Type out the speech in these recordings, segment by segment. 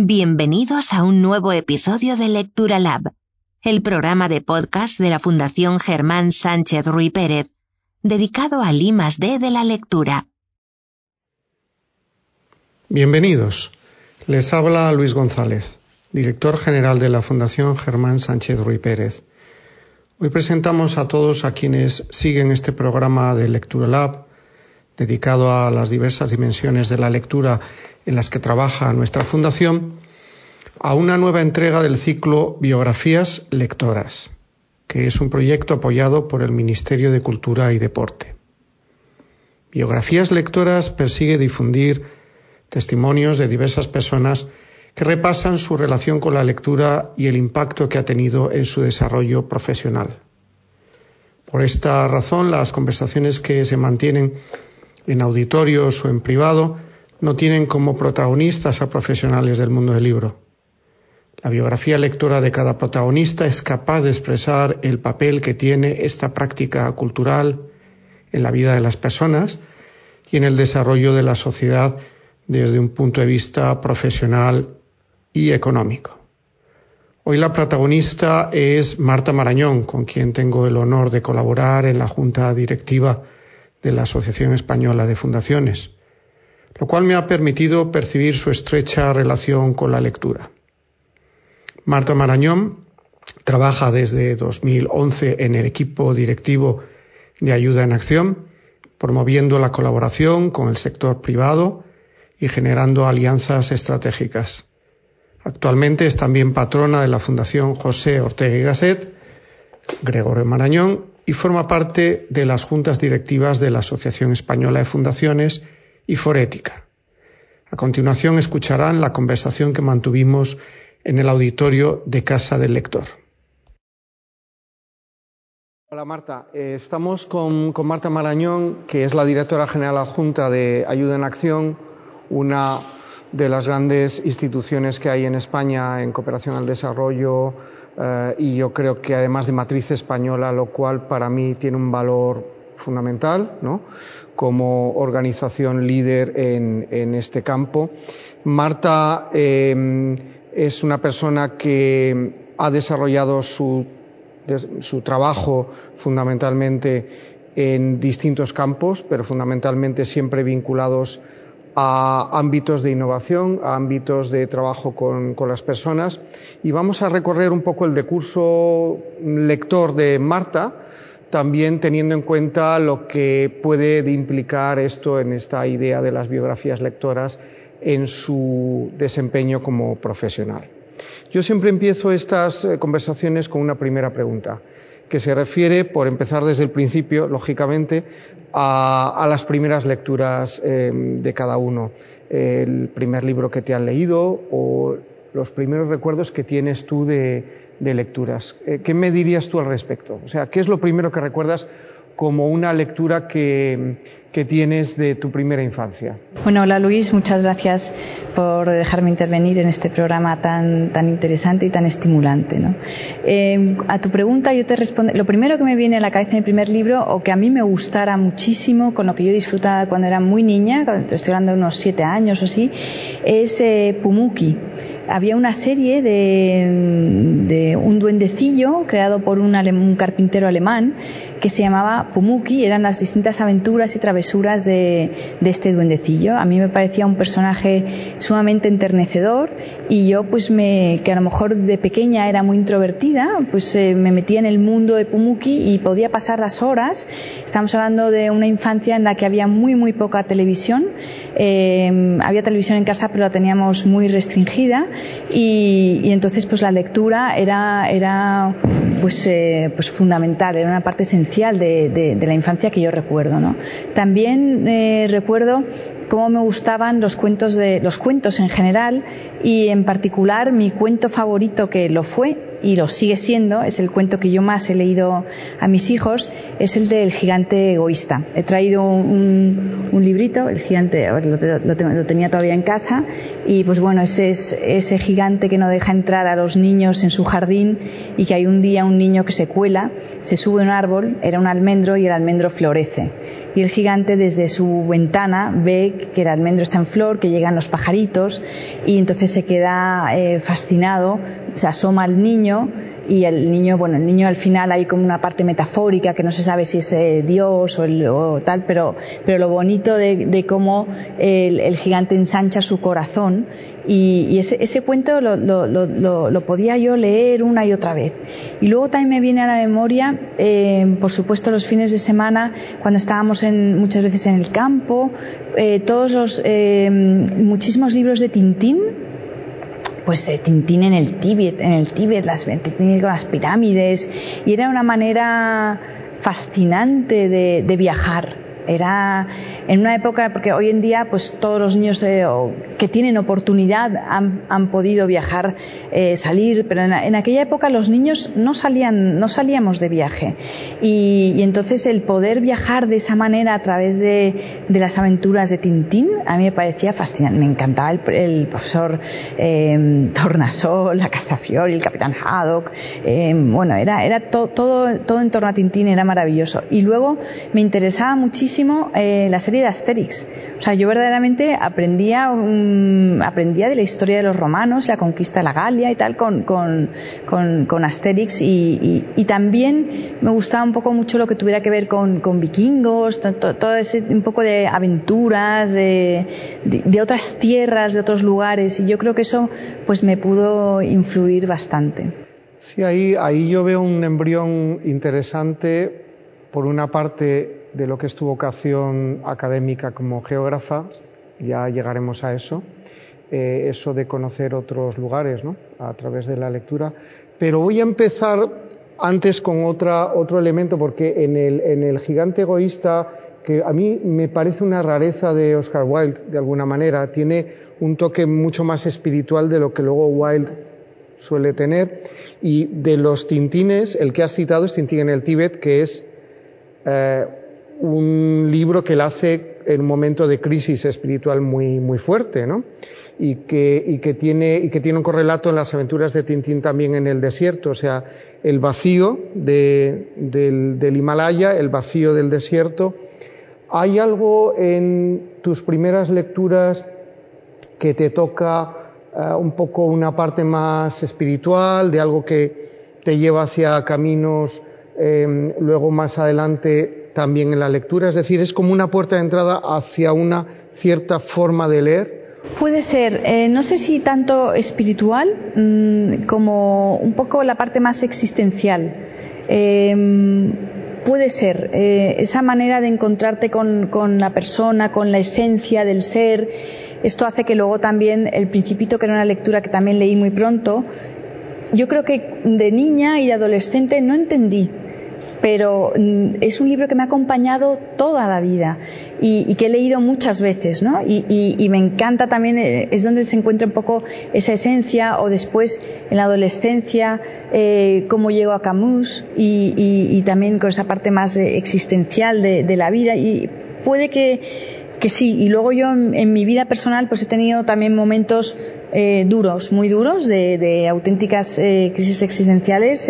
Bienvenidos a un nuevo episodio de Lectura Lab, el programa de podcast de la Fundación Germán Sánchez Ruy Pérez, dedicado al I D de la lectura. Bienvenidos. Les habla Luis González, director general de la Fundación Germán Sánchez Ruy Pérez. Hoy presentamos a todos a quienes siguen este programa de Lectura Lab, dedicado a las diversas dimensiones de la lectura en las que trabaja nuestra fundación, a una nueva entrega del ciclo Biografías Lectoras, que es un proyecto apoyado por el Ministerio de Cultura y Deporte. Biografías Lectoras persigue difundir testimonios de diversas personas que repasan su relación con la lectura y el impacto que ha tenido en su desarrollo profesional. Por esta razón, las conversaciones que se mantienen en auditorios o en privado no tienen como protagonistas a profesionales del mundo del libro. La biografía lectora de cada protagonista es capaz de expresar el papel que tiene esta práctica cultural en la vida de las personas y en el desarrollo de la sociedad desde un punto de vista profesional y económico. Hoy la protagonista es Marta Marañón, con quien tengo el honor de colaborar en la junta directiva de la Asociación Española de Fundaciones, lo cual me ha permitido percibir su estrecha relación con la lectura. Marta Marañón trabaja desde 2011 en el equipo directivo de Ayuda en Acción, promoviendo la colaboración con el sector privado y generando alianzas estratégicas. Actualmente es también patrona de la Fundación José Ortega y Gasset, Gregorio Marañón, y forma parte de las juntas directivas de la Asociación Española de Fundaciones y Forética. A continuación escucharán la conversación que mantuvimos en el auditorio de Casa del Lector. Hola Marta, eh, estamos con, con Marta Marañón, que es la directora general adjunta de Ayuda en Acción, una de las grandes instituciones que hay en España en cooperación al desarrollo eh, y yo creo que además de matriz española, lo cual para mí tiene un valor fundamental ¿no? como organización líder en, en este campo. Marta eh, es una persona que ha desarrollado su, su trabajo fundamentalmente en distintos campos, pero fundamentalmente siempre vinculados ámbitos de innovación, a ámbitos de trabajo con, con, las personas y vamos a recorrer un poco el decurso lector de Marta, también teniendo en cuenta lo que puede implicar esto en esta idea de las biografías lectoras en su desempeño como profesional. Yo siempre empiezo estas eh, conversaciones con una primera pregunta que se refiere, por empezar desde el principio, lógicamente, a, las primeras lecturas eh, de cada uno. El primer libro que te han leído o los primeros recuerdos que tienes tú de, lecturas. Eh, ¿Qué me dirías tú al respecto? O sea, ¿qué es lo primero que recuerdas como una lectura que, tienes de tu primera infancia. Bueno, hola Luis, muchas gracias por dejarme intervenir en este programa tan, tan interesante y tan estimulante. Eh, a tu pregunta yo te respondo, lo primero que me viene a la cabeza en mi primer libro, o que a mí me gustara muchísimo, con lo que yo disfrutaba cuando era muy niña, estoy hablando de unos siete años o así, es eh, Pumuki había una serie de, un duendecillo creado por un carpintero alemán que se llamaba Pumuki, eran las distintas aventuras y travesuras de, de, este duendecillo. A mí me parecía un personaje sumamente enternecedor y yo pues me, que a lo mejor de pequeña era muy introvertida, pues eh, me metía en el mundo de Pumuki y podía pasar las horas. Estamos hablando de una infancia en la que había muy muy poca televisión, eh, había televisión en casa pero la teníamos muy restringida y, y entonces pues la lectura era, era pues, eh, pues fundamental, era una parte de, la infancia que yo recuerdo. ¿no? También eh, recuerdo cómo me gustaban los cuentos de los cuentos en general y en particular mi cuento favorito que lo fue y lo sigue siendo, es el cuento que yo más he leído a mis hijos, es el del gigante egoísta. He traído un, librito, el gigante, lo, lo, lo, tenía todavía en casa, y pues bueno, ese es ese gigante que no deja entrar a los niños en su jardín y que hay un día un niño que se cuela, se sube a un árbol, era un almendro y el almendro florece y el gigante desde su ventana ve que el almendro está en flor, que llegan los pajaritos y entonces se queda eh, fascinado, se asoma al niño y el niño, bueno, el niño al final hay como una parte metafórica que no se sabe si es eh, Dios o, tal, pero, pero lo bonito de, cómo el, gigante ensancha su corazón y, ese, ese, cuento lo, podía yo leer una y otra vez. Y luego también me viene a la memoria, eh, por supuesto, los fines de semana, cuando estábamos en, muchas veces en el campo, eh, todos los, muchísimos libros de Tintín, pues eh, Tintín en el Tíbet, en el Tíbet, las, con las pirámides, y era una manera fascinante de, de viajar. Era en una época, porque hoy en día pues todos los niños eh, que tienen oportunidad han, han podido viajar, eh, salir, pero en, aquella época los niños no salían, no salíamos de viaje. Y, y, entonces el poder viajar de esa manera a través de, de, las aventuras de Tintín, a mí me parecía fascinante. Me encantaba el, el profesor eh, Tornasol, la Castafiori, el capitán Haddock. Eh, bueno, era, era to, todo, todo en torno a Tintín era maravilloso. Y luego me interesaba muchísimo eh, la serie de Asterix. O sea, yo verdaderamente aprendía, aprendía de la historia de los romanos, la conquista de la Galia y tal con, con, con, Asterix y, y, también me gustaba un poco mucho lo que tuviera que ver con, con vikingos, todo, ese un poco de aventuras, de, de, otras tierras, de otros lugares y yo creo que eso pues me pudo influir bastante. Sí, ahí, ahí yo veo un embrión interesante, por una parte de lo que es tu vocación académica como geógrafa, ya llegaremos a eso, eh, eso de conocer otros lugares ¿no? a través de la lectura. Pero voy a empezar antes con otra, otro elemento, porque en el, en el gigante egoísta, que a mí me parece una rareza de Oscar Wilde, de alguna manera, tiene un toque mucho más espiritual de lo que luego Wilde suele tener. Y de los tintines, el que has citado es Tintín en el Tíbet, que es eh, un libro que él hace en un momento de crisis espiritual muy, muy fuerte, ¿no? Y que, y, que tiene, y que tiene un correlato en las aventuras de Tintín también en el desierto, o sea, el vacío de, del, del, Himalaya, el vacío del desierto. ¿Hay algo en tus primeras lecturas que te toca uh, un poco una parte más espiritual, de algo que te lleva hacia caminos eh, luego más adelante también en la lectura, es decir, es como una puerta de entrada hacia una cierta forma de leer. Puede ser, eh, no sé si tanto espiritual mmm, como un poco la parte más existencial. Eh, puede ser eh, esa manera de encontrarte con, con, la persona, con la esencia del ser. Esto hace que luego también el Principito, que era una lectura que también leí muy pronto, yo creo que de niña y de adolescente no entendí pero mm, es un libro que me ha acompañado toda la vida y, que he leído muchas veces, ¿no? Y, me encanta también, eh, es donde se encuentra un poco esa esencia, o después en la adolescencia, eh, cómo llego a Camus y, también con esa parte más existencial de, la vida. Y puede que, que sí, y luego yo en, mi vida personal pues he tenido también momentos eh, duros, muy duros, de, auténticas crisis existenciales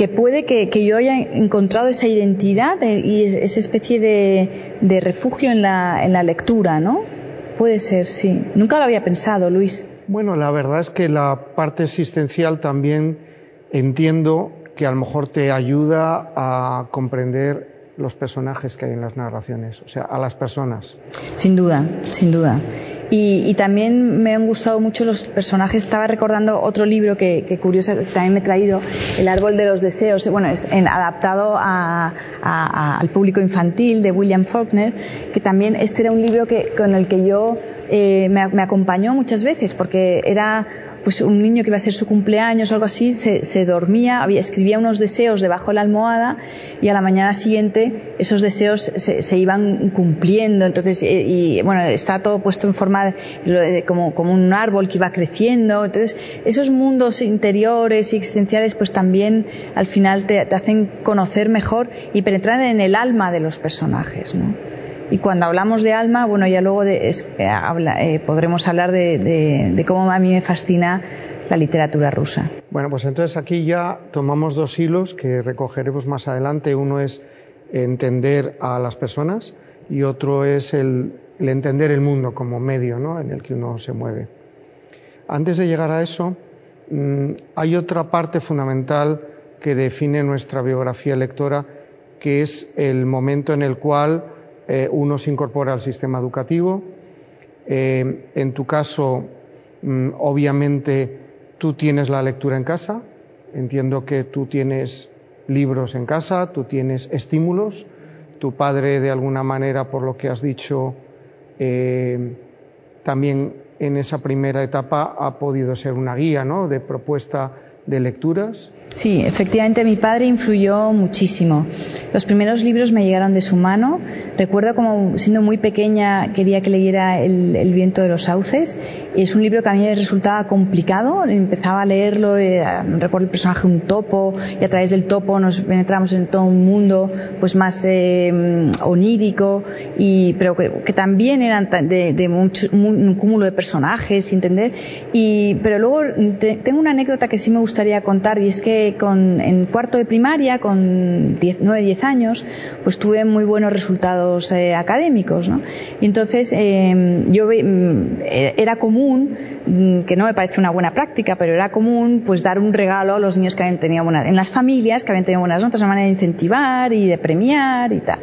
que puede que, yo haya encontrado esa identidad y esa especie de, refugio en la, en la lectura, ¿no? Puede ser, sí. Nunca lo había pensado, Luis. Bueno, la verdad es que la parte existencial también entiendo que a lo mejor te ayuda a comprender los personajes que hay en las narraciones, o sea, a las personas. Sin duda, sin duda. Y, también me han gustado mucho los personajes. Estaba recordando otro libro que, que curioso también me he traído, El árbol de los deseos. Bueno, es adaptado al público infantil de William Faulkner, que también este era un libro que, con el que yo eh, me acompañó muchas veces porque era pues un niño que iba a ser su cumpleaños o algo así, se, se dormía, había, escribía unos deseos debajo de la almohada y a la mañana siguiente esos deseos se, se iban cumpliendo. Entonces, eh, y, bueno, está todo puesto en forma de, como, como un árbol que iba creciendo. Entonces, esos mundos interiores y existenciales, pues también al final te, te hacen conocer mejor y penetrar en el alma de los personajes, ¿no? Y cuando hablamos de alma, bueno, ya luego de, eh, habla, eh, podremos hablar de, cómo a mí me fascina la literatura rusa. Bueno, pues entonces aquí ya tomamos dos hilos que recogeremos más adelante. Uno es entender a las personas y otro es el, entender el mundo como medio ¿no? en el que uno se mueve. Antes de llegar a eso, mm, hay otra parte fundamental que define nuestra biografía lectora, que es el momento en el cual eh, uno se incorpora al sistema educativo. Eh, en tu caso, mm, obviamente, tú tienes la lectura en casa. Entiendo que tú tienes libros en casa, tú tienes estímulos. Tu padre, de alguna manera, por lo que has dicho, eh, también en esa primera etapa ha podido ser una guía ¿no? de propuesta de lecturas. Sí, efectivamente mi padre influyó muchísimo. Los primeros libros me llegaron de su mano. Recuerdo como siendo muy pequeña quería que leyera el, viento de los sauces. Es un libro que a mí me resultaba complicado. Empezaba a leerlo, eh, recuerdo el personaje un topo y a través del topo nos penetramos en todo un mundo pues más eh, onírico y pero que, también eran de, un cúmulo de personajes, entender. Y pero luego tengo una anécdota que sí me gustaría contar y es que con, en cuarto de primaria, con 9, 10 años, pues tuve muy buenos resultados eh, académicos, ¿no? Y entonces em, yo mm, era común, mm, que no me parece una buena práctica, pero era común pues dar un regalo a los niños que habían tenido buenas, en las familias que habían tenido buenas notas, una manera de incentivar y de premiar y tal.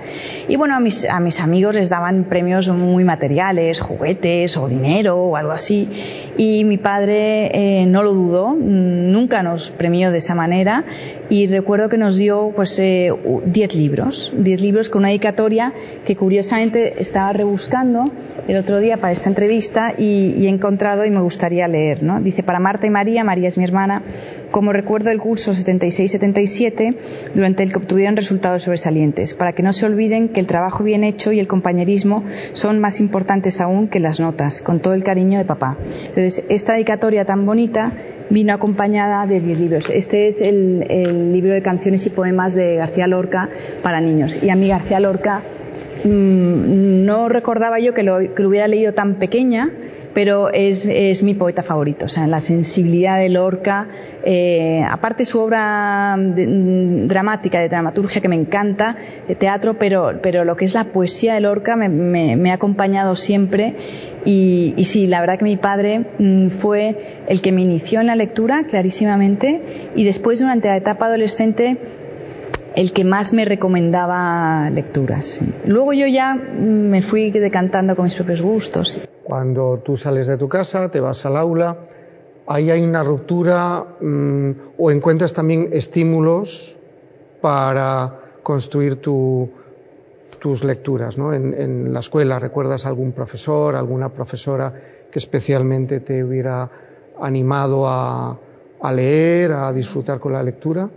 Y bueno, a mis, a mis amigos les daban premios muy materiales, juguetes o dinero o algo así. Y mi padre eh, no lo dudó, nunca nos premió de esa manera y recuerdo que nos dio pues 10 eh, libros, 10 libros con una dedicatoria que curiosamente estaba rebuscando el otro día para esta entrevista y, he encontrado y me gustaría leer. ¿no? Dice, para Marta y María, María es mi hermana, como recuerdo el curso 76-77, durante el que obtuvieron resultados sobresalientes, para que no se olviden que el trabajo bien hecho y el compañerismo son más importantes aún que las notas, con todo el cariño de papá. Entonces, esta dedicatoria tan bonita vino acompañada de 10 libros. Este es el, libro de canciones y poemas de García Lorca para niños. Y a mí García Lorca mm, no recordaba yo que lo, hubiera leído tan pequeña, pero es, mi poeta favorito. O sea, la sensibilidad de Lorca, eh, aparte su obra mm, dramática, de dramaturgia que me encanta, de teatro, pero, pero lo que es la poesía de Lorca me ha acompañado siempre y, sí, la verdad que mi padre mm, fue el que me inició en la lectura clarísimamente y después durante la etapa adolescente el que más me recomendaba lecturas. Luego yo ya me fui decantando con mis propios gustos. Cuando tú sales de tu casa, te vas al aula, ahí hay una ruptura mm, o encuentras también estímulos para construir tu, tus lecturas, ¿no? En, la escuela, ¿recuerdas algún profesor, alguna profesora que especialmente te hubiera animado a leer, a disfrutar con la lectura?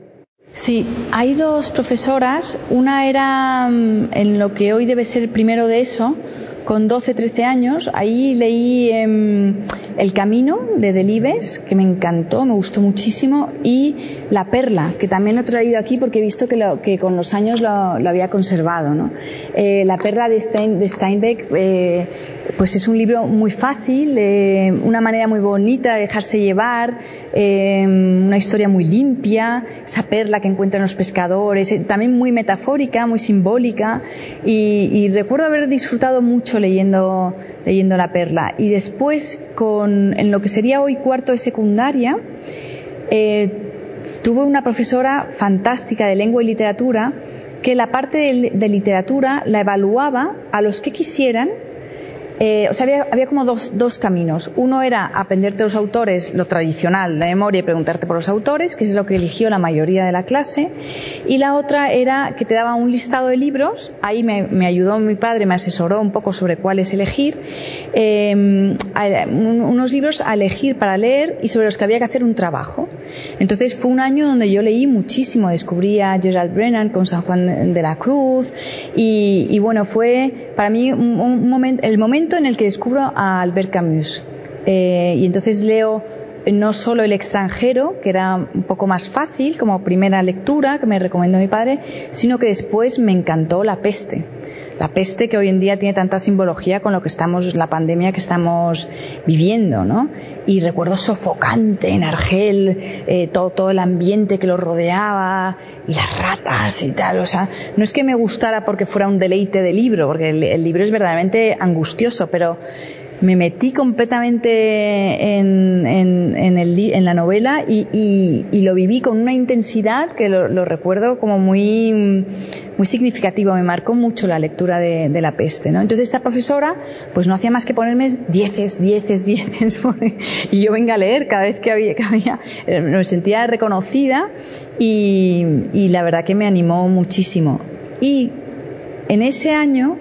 Sí, hay dos profesoras. Una era mm, en lo que hoy debe ser primero de eso, con 12, 13 años. Ahí leí em, El Camino de Delibes, que me encantó, me gustó muchísimo, y La Perla, que también he traído aquí porque he visto que, lo, que con los años lo, había conservado. ¿no? Eh, la Perla de, de Steinbeck eh, pues es un libro muy fácil, eh, una manera muy bonita de dejarse llevar, eh, una historia muy limpia, esa perla que encuentran los pescadores, eh, también muy metafórica, muy simbólica, y, recuerdo haber disfrutado mucho leyendo, leyendo la perla. Y después, con, en lo que sería hoy cuarto de secundaria, tuve una profesora fantástica de lengua y literatura que la parte de literatura la evaluaba a los que quisieran eh, o sea, había, había como dos, dos, caminos. Uno era aprenderte los autores, lo tradicional, la memoria y preguntarte por los autores, que es lo que eligió la mayoría de la clase. Y la otra era que te daba un listado de libros. Ahí me, me ayudó mi padre, me asesoró un poco sobre cuáles elegir. Eh, unos libros a elegir para leer y sobre los que había que hacer un trabajo. Entonces fue un año donde yo leí muchísimo. Descubrí a Gerald Brennan con San Juan de la Cruz. Y, bueno, fue para mí un, un el momento en el que descubro a Albert Camus. Eh, y entonces leo no solo El extranjero, que era un poco más fácil como primera lectura que me recomendó mi padre, sino que después me encantó La peste. La peste que hoy en día tiene tanta simbología con lo que estamos, la pandemia que estamos viviendo, ¿no? y recuerdo sofocante en Argel, eh, todo, todo el ambiente que lo rodeaba y las ratas y tal. O sea, no es que me gustara porque fuera un deleite de libro, porque el libro es verdaderamente angustioso, pero me metí completamente en, en, el, en la novela y, y, lo viví con una intensidad que lo, recuerdo como muy, muy significativo. Me marcó mucho la lectura de, La peste. ¿no? Entonces esta profesora pues no hacía más que ponerme dieces, dieces, dieces. y yo venga a leer cada vez que había, que había eh, me sentía reconocida y la verdad que me animó muchísimo. Y en ese año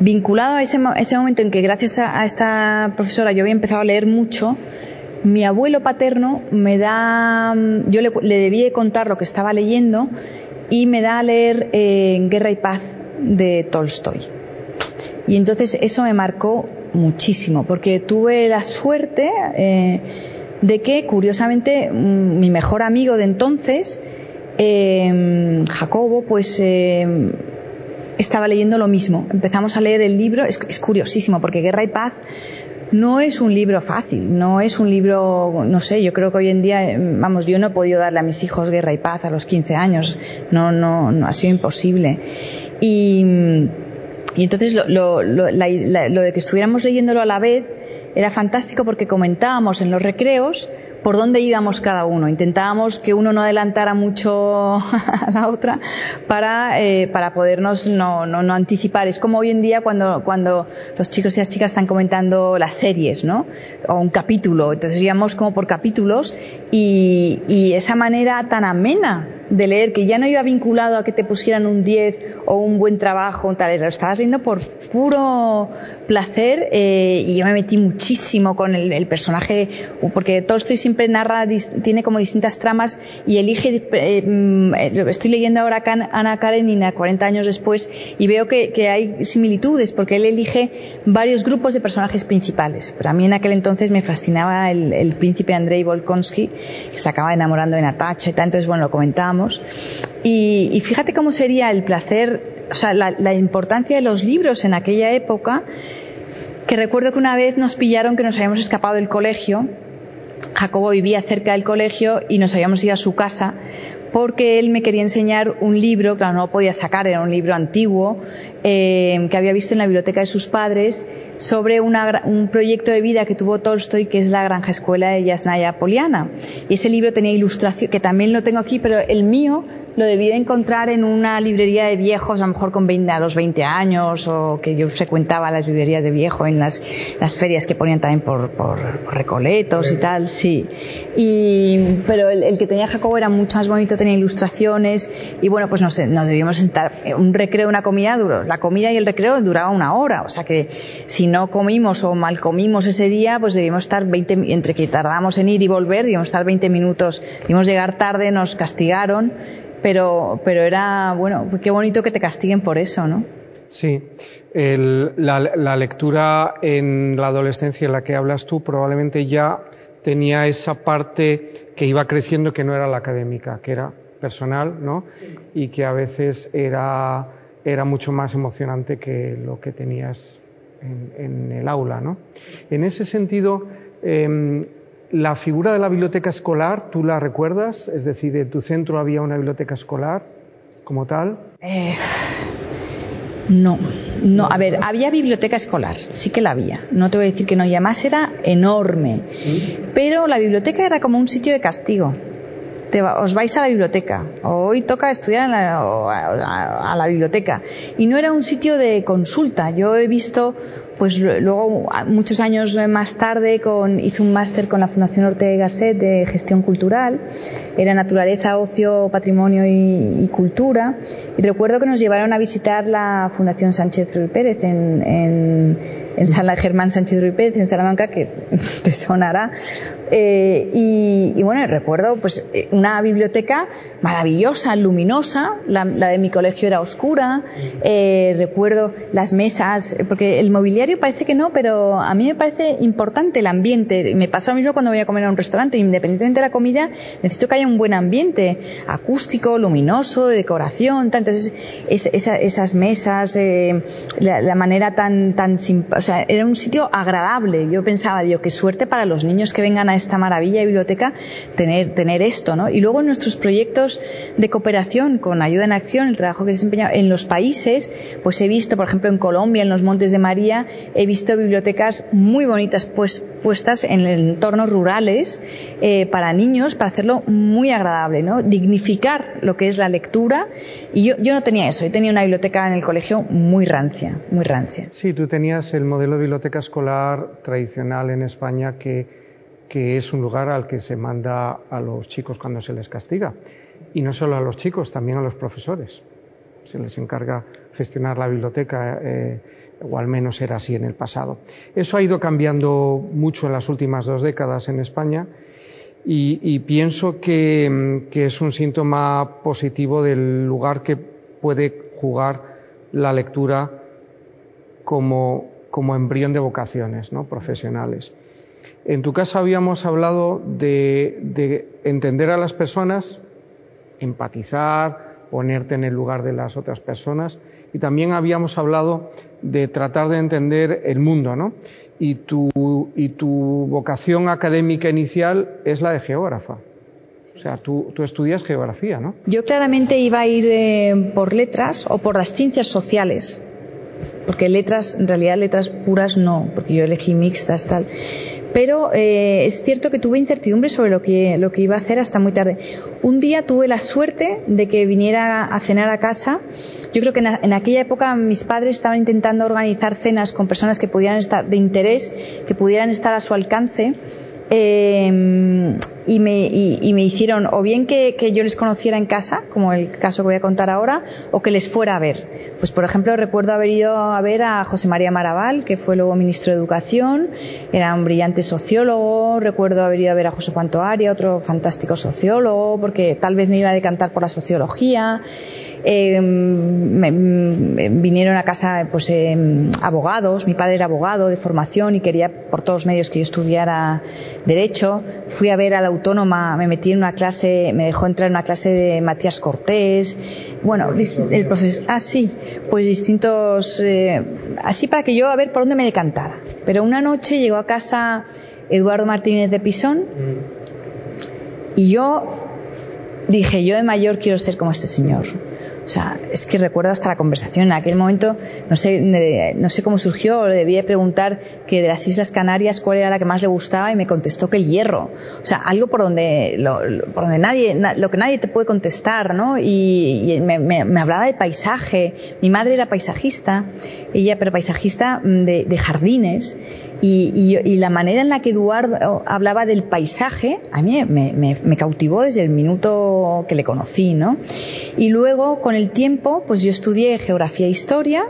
vinculado a ese, ese momento en que gracias a, esta profesora yo había empezado a leer mucho, mi abuelo paterno me da, yo le, le debí contar lo que estaba leyendo y me da a leer eh, Guerra y Paz de Tolstoy. Y entonces eso me marcó muchísimo, porque tuve la suerte eh, de que, curiosamente, mm, mi mejor amigo de entonces, eh, Jacobo, pues estaba leyendo lo mismo. Empezamos a leer el libro, es, curiosísimo, porque Guerra y Paz no es un libro fácil, no es un libro, no sé, yo creo que hoy en día, vamos, yo no he podido darle a mis hijos Guerra y Paz a los 15 años, no, no, no ha sido imposible. Y, y entonces lo, lo, lo, lo de que estuviéramos leyéndolo a la vez era fantástico porque comentábamos en los recreos por dónde íbamos cada uno. Intentábamos que uno no adelantara mucho a la otra para, eh, para podernos no, no, no, anticipar. Es como hoy en día cuando, cuando los chicos y las chicas están comentando las series, ¿no? O un capítulo. Entonces íbamos como por capítulos y, y esa manera tan amena de leer, que ya no iba vinculado a que te pusieran un 10 o un buen trabajo, tal, lo estabas leyendo por puro placer eh, y yo me metí muchísimo con el, personaje, porque todo esto siempre narra, tiene como distintas tramas y elige, eh, mm, estoy leyendo ahora Ana Karenina 40 años después y veo que, que, hay similitudes porque él elige varios grupos de personajes principales. Pero a mí en aquel entonces me fascinaba el, el príncipe Andrei Volkonsky, que se acaba enamorando de Natacha y tal, entonces bueno, lo comentábamos y, fíjate cómo sería el placer, o sea, la, importancia de los libros en aquella época, que recuerdo que una vez nos pillaron que nos habíamos escapado del colegio. Jacobo vivía cerca del colegio y nos habíamos ido a su casa porque él me quería enseñar un libro, claro, no podía sacar, era un libro antiguo, eh, que había visto en la biblioteca de sus padres, sobre un proyecto de vida que tuvo Tolstoy, que es la Granja Escuela de Yasnaya Poliana. Y ese libro tenía ilustración, que también lo tengo aquí, pero el mío lo debí de encontrar en una librería de viejos, a lo mejor con 20, a los 20 años, o que yo frecuentaba las librerías de viejo en las, ferias que ponían también por, recoletos y tal, sí. Y, pero el, que tenía Jacobo era mucho más bonito, tenía ilustraciones, y bueno, pues nos debíamos sentar, un recreo, una comida duro, la comida y el recreo duraba una hora, o sea que si no comimos o mal comimos ese día, pues debíamos estar 20, entre que tardamos en ir y volver, debíamos estar 20 minutos, debíamos llegar tarde, nos castigaron, pero, pero era, bueno, qué bonito que te castiguen por eso, ¿no? Sí, la, lectura en la adolescencia en la que hablas tú probablemente ya tenía esa parte que iba creciendo que no era la académica, que era personal, ¿no? Y que a veces era, era mucho más emocionante que lo que tenías en, el aula, ¿no? En ese sentido, em, la figura de la biblioteca escolar, ¿tú la recuerdas? Es decir, ¿en tu centro había una biblioteca escolar como tal? Eh, no, no, a ver, había biblioteca escolar, sí que la había. No te voy a decir que no, y además era enorme. Pero la biblioteca era como un sitio de castigo. Te, os vais a la biblioteca. Hoy toca estudiar a, la biblioteca. Y no era un sitio de consulta. Yo he visto pues luego, muchos años más tarde, con, hice un máster con la Fundación Ortega y Gasset de gestión cultural. Era naturaleza, ocio, patrimonio y, cultura. Y recuerdo que nos llevaron a visitar la Fundación Sánchez Ruiz Pérez en, en, en Germán Sánchez Ruiz Pérez, en Salamanca, que te sonará, Eh, y, bueno, recuerdo pues eh, una biblioteca maravillosa, luminosa, la, de mi colegio era oscura, eh, recuerdo las mesas, porque el mobiliario parece que no, pero a mí me parece importante el ambiente. Me pasa lo mismo cuando voy a comer a un restaurante, independientemente de la comida, necesito que haya un buen ambiente, acústico, luminoso, de decoración, entonces esas mesas, la, manera tan, tan, o sea, era un sitio agradable. Yo pensaba, digo, qué suerte para los niños que vengan a esta maravilla de biblioteca tener, tener esto, ¿no? Y luego en nuestros proyectos de cooperación con Ayuda en Acción, el trabajo que se desempeña en los países, pues he visto, por ejemplo, en Colombia, en los Montes de María, he visto bibliotecas muy bonitas pues, puestas en entornos rurales eh, para niños, para hacerlo muy agradable, ¿no? Dignificar lo que es la lectura. Y yo, yo no tenía eso, yo tenía una biblioteca en el colegio muy rancia, muy rancia. Sí, tú tenías el modelo de biblioteca escolar tradicional en España que que es un lugar al que se manda a los chicos cuando se les castiga. Y no solo a los chicos, también a los profesores. Se les encarga gestionar la biblioteca, eh, o al menos era así en el pasado. Eso ha ido cambiando mucho en las últimas dos décadas en España y, pienso que, es un síntoma positivo del lugar que puede jugar la lectura como, como embrión de vocaciones ¿no? profesionales. En tu caso habíamos hablado de, entender a las personas, empatizar, ponerte en el lugar de las otras personas y también habíamos hablado de tratar de entender el mundo, ¿no? Y tu, y tu vocación académica inicial es la de geógrafa. O sea, tú, estudias geografía, ¿no? Yo claramente iba a ir eh, por letras o por las ciencias sociales, porque letras, en realidad letras puras no, porque yo elegí mixtas, tal pero eh, es cierto que tuve incertidumbre sobre lo que, lo que iba a hacer hasta muy tarde. Un día tuve la suerte de que viniera a cenar a casa. Yo creo que en, aquella época mis padres estaban intentando organizar cenas con personas que pudieran estar de interés, que pudieran estar a su alcance. Eh, y me, y, me hicieron o bien que, que, yo les conociera en casa, como el caso que voy a contar ahora, o que les fuera a ver. Pues por ejemplo recuerdo haber ido a ver a José María Maraval, que fue luego ministro de Educación, era un brillante sociólogo, recuerdo haber ido a ver a José Cuanto Aria, otro fantástico sociólogo, porque tal vez me iba a decantar por la sociología. Eh, me, vinieron a casa pues eh, abogados, mi padre era abogado de formación y quería por todos medios que yo estudiara derecho. Fui a ver a la autónoma, me metí en una clase, me dejó entrar en una clase de Matías Cortés, bueno, el profesor, ah sí, pues distintos, eh, así para que yo a ver por dónde me decantara. Pero una noche llegó a casa Eduardo Martínez de Pisón y yo dije, yo de mayor quiero ser como este señor. O sea, es que recuerdo hasta la conversación. En aquel momento, no sé, no sé cómo surgió, le debía preguntar que de las Islas Canarias cuál era la que más le gustaba y me contestó que el hierro. O sea, algo por donde, por donde nadie, lo que nadie te puede contestar, ¿no? Y, me, hablaba de paisaje. Mi madre era paisajista, ella, pero paisajista mm, de jardines. Y, la manera en la que Eduardo hablaba del paisaje, a mí me, cautivó desde el minuto que le conocí, ¿no? Y luego, con el tiempo, pues yo estudié geografía e historia,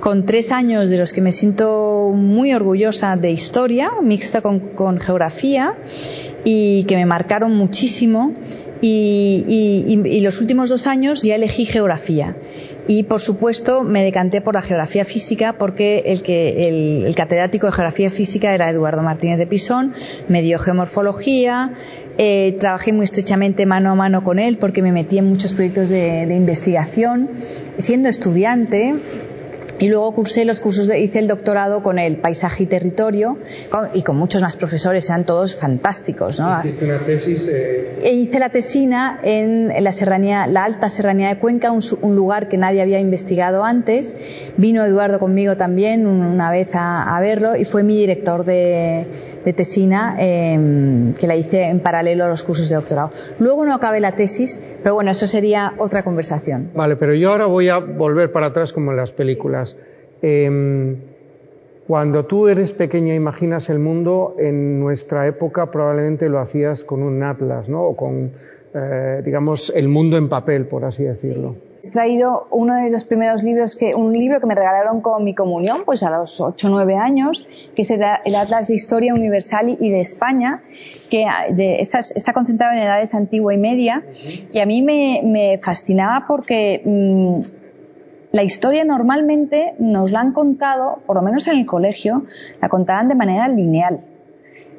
con tres años de los que me siento muy orgullosa de historia, mixta con, con geografía, y que me marcaron muchísimo. Y, y, y, los últimos dos años ya elegí geografía y por supuesto me decanté por la geografía física porque el que el, catedrático de geografía física era Eduardo Martínez de Pisón, me dio geomorfología, eh, trabajé muy estrechamente mano a mano con él porque me metí en muchos proyectos de, de investigación. Siendo estudiante, y luego cursé los cursos, de, hice el doctorado con el paisaje y territorio y con muchos más profesores, eran todos fantásticos. ¿no? ¿Hiciste una tesis? Eh... E hice la tesina en la serranía, la alta serranía de Cuenca, un, un, lugar que nadie había investigado antes. Vino Eduardo conmigo también una vez a, a verlo y fue mi director de, de tesina eh, que la hice en paralelo a los cursos de doctorado. Luego no acabé la tesis, pero bueno, eso sería otra conversación. Vale, pero yo ahora voy a volver para atrás como en las películas. Eh, cuando tú eres pequeña, imaginas el mundo, en nuestra época probablemente lo hacías con un atlas, ¿no? O con, eh, digamos, el mundo en papel, por así decirlo. Sí. He traído uno de los primeros libros que, un libro que me regalaron con mi comunión, pues a los 8 o 9 años, que es el, Atlas de Historia Universal y de España, que está, está, concentrado en edades antigua y media, y a mí me, me fascinaba porque mm, la historia normalmente nos la han contado, por lo menos en el colegio, la contaban de manera lineal.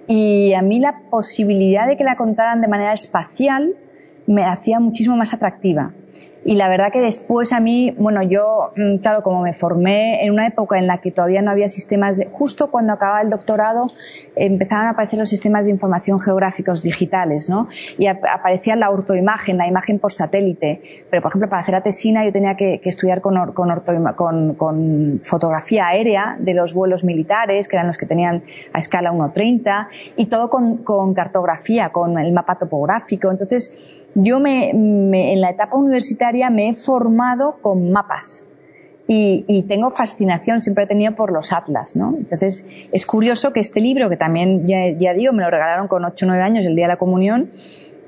Y a mí la posibilidad de que la contaran de manera espacial me hacía muchísimo más atractiva. Y la verdad que después a mí, bueno, yo, mm, claro, como me formé en una época en la que todavía no había sistemas de, justo cuando acababa el doctorado, empezaron a aparecer los sistemas de información geográficos digitales, ¿no? Y aparecía la ortoimagen, la imagen por satélite. Pero, por ejemplo, para hacer la tesina yo tenía que, estudiar con, con, con, fotografía aérea de los vuelos militares, que eran los que tenían a escala 1.30, y todo con, con cartografía, con el mapa topográfico. Entonces, yo me, me, en la etapa universitaria me he formado con mapas. Y, y, tengo fascinación, siempre he tenido por los atlas, ¿no? Entonces, es curioso que este libro, que también, ya, ya digo, me lo regalaron con 8 o 9 años, el día de la comunión,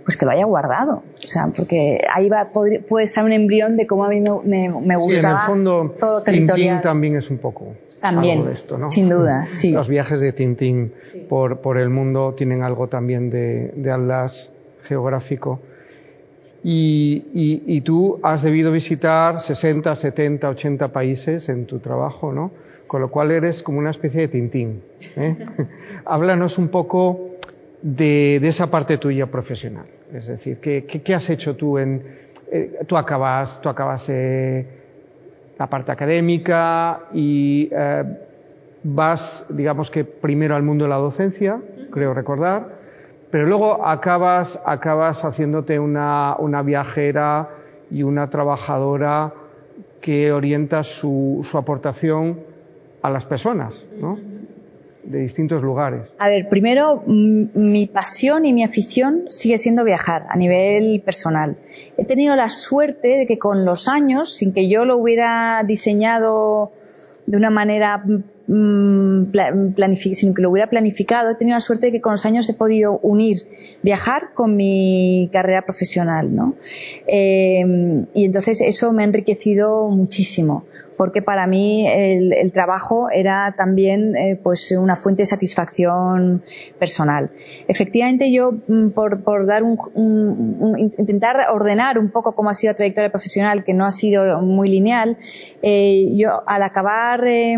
pues que lo haya guardado. O sea, porque ahí va, puede estar un embrión de cómo a mí me, me, gustaba sí, en el fondo, todo lo territorial. Tintín también es un poco también, algo de esto, ¿no? Sin duda, sí. Los viajes de Tintín Sí. por, por el mundo tienen algo también de, de atlas geográfico. Y, y, y, tú has debido visitar 60, 70, 80 países en tu trabajo, ¿no? Con lo cual eres como una especie de Tintín. ¿eh? Háblanos un poco de, de, esa parte tuya profesional. Es decir, ¿qué, qué, qué has hecho tú en... Eh, tú acabas, tú acabas eh, la parte académica y eh, vas, digamos que primero al mundo de la docencia, creo recordar, pero luego acabas, acabas haciéndote una, una viajera y una trabajadora que orienta su, su aportación a las personas, ¿no? de distintos lugares. A ver, primero, mi pasión y mi afición sigue siendo viajar a nivel personal. He tenido la suerte de que con los años, sin que yo lo hubiera diseñado de una manera sin que lo hubiera planificado, he tenido la suerte de que con los años he podido unir viajar con mi carrera profesional, ¿no? Eh, y entonces eso me ha enriquecido muchísimo, porque para mí el, el trabajo era también eh, pues una fuente de satisfacción personal. Efectivamente yo, por, por dar un, un, un, intentar ordenar un poco cómo ha sido la trayectoria profesional, que no ha sido muy lineal, eh, yo al acabar eh,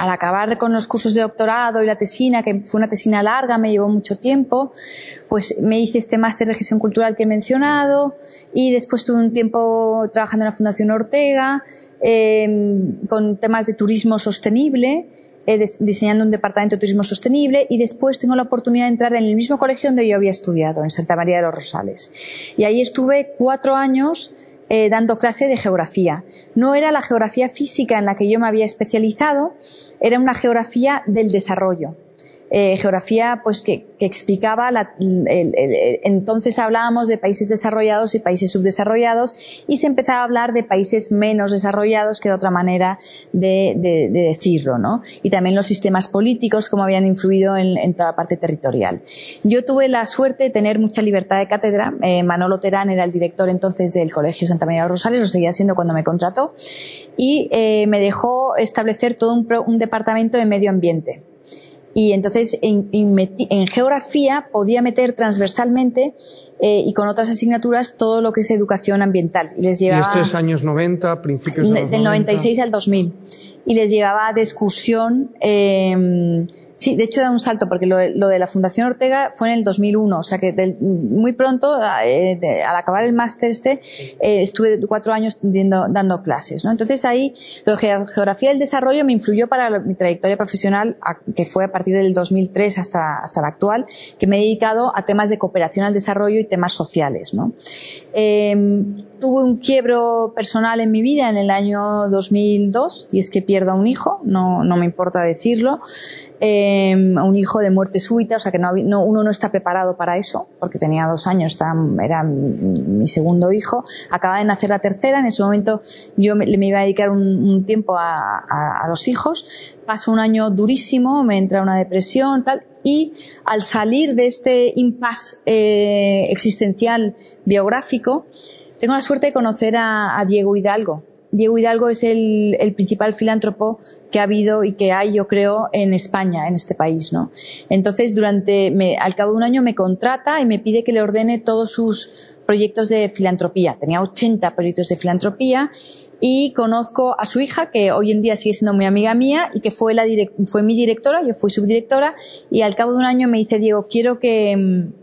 al acabar con los cursos de doctorado y la tesina, que fue una tesina larga, me llevó mucho tiempo, pues me hice este máster de gestión cultural que he mencionado y después tuve un tiempo trabajando en la Fundación Ortega eh, con temas de turismo sostenible, eh, diseñando un departamento de turismo sostenible y después tengo la oportunidad de entrar en el mismo colegio donde yo había estudiado, en Santa María de los Rosales. Y ahí estuve cuatro años eh, dando clase de geografía. No era la geografía física en la que yo me había especializado, era una geografía del desarrollo. Eh, geografía pues que, que explicaba la, el, el, entonces hablábamos de países desarrollados y países subdesarrollados y se empezaba a hablar de países menos desarrollados que era otra manera de, de, de decirlo ¿no? y también los sistemas políticos como habían influido en, en, toda la parte territorial. Yo tuve la suerte de tener mucha libertad de cátedra. Eh, Manolo Terán era el director entonces del Colegio Santa María de los Rosales lo seguía siendo cuando me contrató y eh, me dejó establecer todo un, un departamento de medio ambiente y entonces en, en, en, geografía podía meter transversalmente eh, y con otras asignaturas todo lo que es educación ambiental. Y, les llevaba, y esto es años 90, principios de los Del 90. 96 al 2000. Y les llevaba de excursión eh, Sí, de hecho da un salto porque lo, lo, de la Fundación Ortega fue en el 2001, o sea que muy pronto, eh, al acabar el máster este, eh, estuve cuatro años dando, clases, ¿no? Entonces ahí, lo de geografía del desarrollo me influyó para mi trayectoria profesional, que fue a partir del 2003 hasta, hasta la actual, que me he dedicado a temas de cooperación al desarrollo y temas sociales, ¿no? Eh, tuve un quiebro personal en mi vida en el año 2002 y es que pierdo a un hijo, no, no me importa decirlo, eh, un hijo de muerte súbita, o sea que no, no, uno no está preparado para eso, porque tenía dos años, estaba, era mi segundo hijo, acaba de nacer la tercera, en ese momento yo me, me iba a dedicar un, un tiempo a, a, a, los hijos, paso un año durísimo, me entra una depresión, tal, y al salir de este impasse eh, existencial biográfico, Tengo la suerte de conocer a, Diego Hidalgo. Diego Hidalgo es el, principal filántropo que ha habido y que hay, yo creo, en España, en este país, ¿no? Entonces, durante, al cabo de un año me contrata y me pide que le ordene todos sus proyectos de filantropía. Tenía 80 proyectos de filantropía y conozco a su hija, que hoy en día sigue siendo muy amiga mía y que fue, la fue mi directora, yo fui subdirectora y al cabo de un año me dice, Diego, quiero que, mm,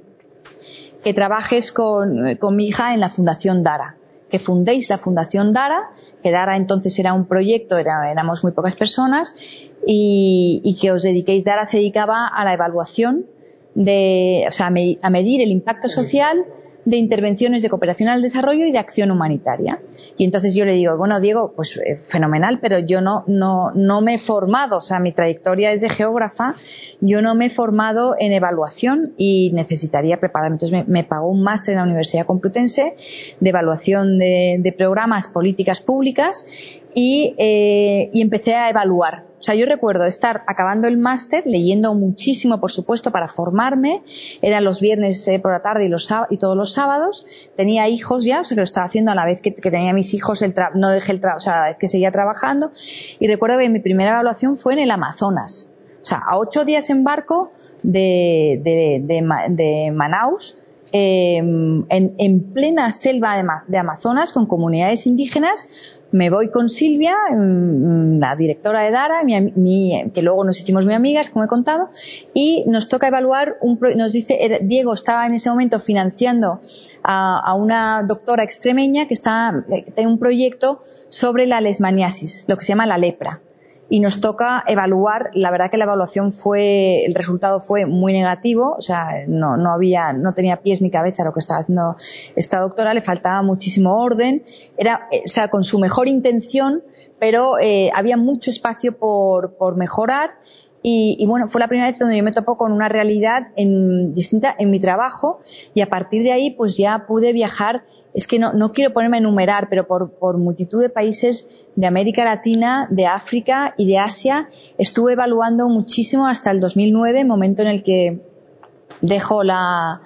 que trabajes con, con mi hija en la Fundación Dara. Que fundéis la Fundación Dara, que Dara entonces era un proyecto, era, éramos muy pocas personas, y, y, que os dediquéis, Dara se dedicaba a la evaluación de, o sea, a medir el impacto social de intervenciones de cooperación al desarrollo y de acción humanitaria. Y entonces yo le digo, bueno, Diego, pues eh, fenomenal, pero yo no, no, no me he formado, o sea, mi trayectoria es de geógrafa, yo no me he formado en evaluación y necesitaría prepararme. Entonces me, pagó un máster en la Universidad Complutense de evaluación de, de programas, políticas públicas y, eh, y empecé a evaluar o sea, yo recuerdo estar acabando el máster, leyendo muchísimo, por supuesto, para formarme. Eran los viernes eh, por la tarde y, los, y todos los sábados. Tenía hijos ya, o sea, que lo estaba haciendo a la vez que, tenía mis hijos, el no dejé el trabajo, o sea, a la vez que seguía trabajando. Y recuerdo que mi primera evaluación fue en el Amazonas. O sea, a ocho días en barco de, de, de, Manaus, eh, en, en, plena selva de Amazonas, con comunidades indígenas, me voy con Silvia, mm, la directora de Dara, que luego nos hicimos muy amigas, como he contado, y nos toca evaluar un, nos dice, Diego estaba en ese momento financiando a, una doctora extremeña que está en un proyecto sobre la lesmaniasis, lo que se llama la lepra y nos toca evaluar. La verdad que la evaluación fue, el resultado fue muy negativo, o sea, no, no había, no tenía pies ni cabeza lo que estaba haciendo esta doctora, le faltaba muchísimo orden, era, eh, o sea, con su mejor intención, pero eh, había mucho espacio por, por mejorar. Y, y, bueno, fue la primera vez donde yo me topo con una realidad en, distinta en mi trabajo y a partir de ahí pues ya pude viajar es que no, quiero ponerme a enumerar, pero por, multitud de países de América Latina, de África y de Asia, estuve evaluando muchísimo hasta el 2009, momento en el que dejo la,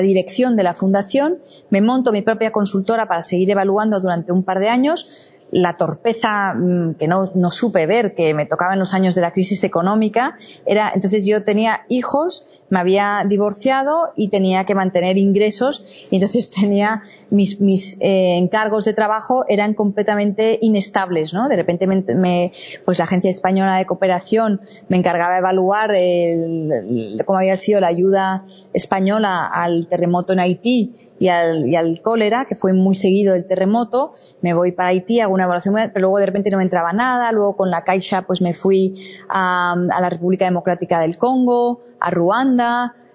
dirección de la fundación, me monto mi propia consultora para seguir evaluando durante un par de años, la torpeza mm, que no, no, supe ver, que me tocaba en los años de la crisis económica, era, entonces yo tenía hijos, me había divorciado y tenía que mantener ingresos y entonces tenía mis, mis eh, encargos de trabajo eran completamente inestables, ¿no? De repente me, pues la Agencia Española de Cooperación me encargaba de evaluar el, cómo había sido la ayuda española al terremoto en Haití y al, cólera, que fue muy seguido el terremoto, me voy para Haití, hago una evaluación, pero luego de repente no me entraba nada, luego con la Caixa pues me fui a la República Democrática del Congo, a Ruanda,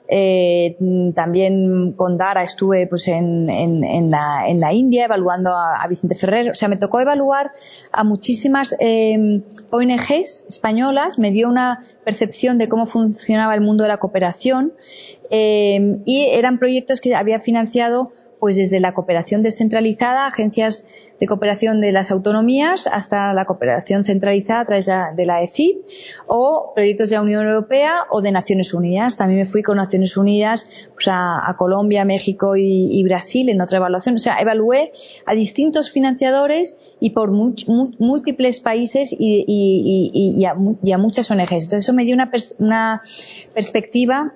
eh, también con Dara estuve pues en, en, la, India evaluando a, Vicente Ferrer. O sea, me tocó evaluar a muchísimas eh, ONGs españolas, me dio una percepción de cómo funcionaba el mundo de la cooperación eh, y eran proyectos que había financiado pues desde la cooperación descentralizada, agencias de cooperación de las autonomías, hasta la cooperación centralizada a través de la ECID, o proyectos de la Unión Europea o de Naciones Unidas. También me fui con Naciones Unidas pues a, Colombia, México y, Brasil en otra evaluación. O sea, evalué a distintos financiadores y por múltiples países y, a, muchas ONGs. Entonces eso me dio una, una perspectiva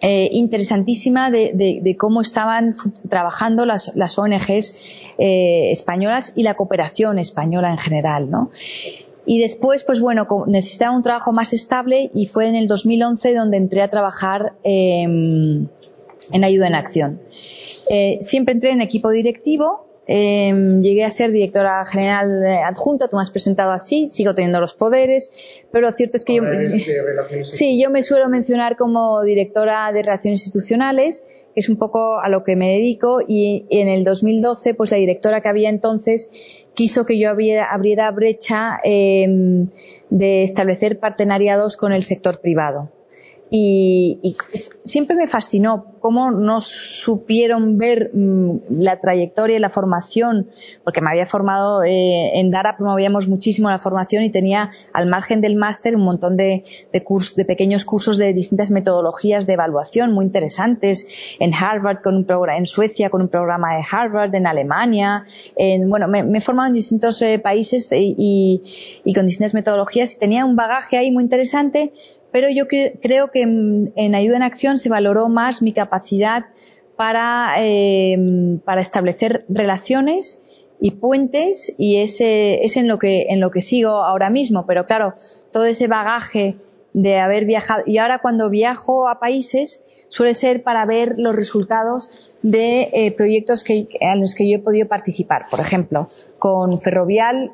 eh, interesantísima de, de, de, cómo estaban trabajando las, las ONGs eh, españolas y la cooperación española en general, ¿no? Y después, pues bueno, necesitaba un trabajo más estable y fue en el 2011 donde entré a trabajar eh, en ayuda en acción. Eh, siempre entré en equipo directivo eh, llegué a ser directora general adjunta, tú me has presentado así, sigo teniendo los poderes, pero lo cierto es que yo, sí, yo me suelo mencionar como directora de relaciones institucionales, que es un poco a lo que me dedico, y en el 2012, pues la directora que había entonces quiso que yo abriera, abriera brecha eh, de establecer partenariados con el sector privado. Y, siempre me fascinó cómo no supieron ver mm, la trayectoria y la formación, porque me había formado eh, en Dara, promovíamos muchísimo la formación y tenía al margen del máster un montón de, de, de pequeños cursos de distintas metodologías de evaluación muy interesantes en Harvard, con un programa, en Suecia con un programa de Harvard, en Alemania, en, bueno, me, he formado en distintos eh, países y, y con distintas metodologías y tenía un bagaje ahí muy interesante pero yo creo que en, ayuda en acción se valoró más mi capacidad para, em, para establecer relaciones y puentes y ese es en lo que en lo que sigo ahora mismo. Pero claro todo ese bagaje de haber viajado y ahora cuando viajo a países suele ser para ver los resultados de eh, proyectos que, en los que yo he podido participar. Por ejemplo con Ferrovial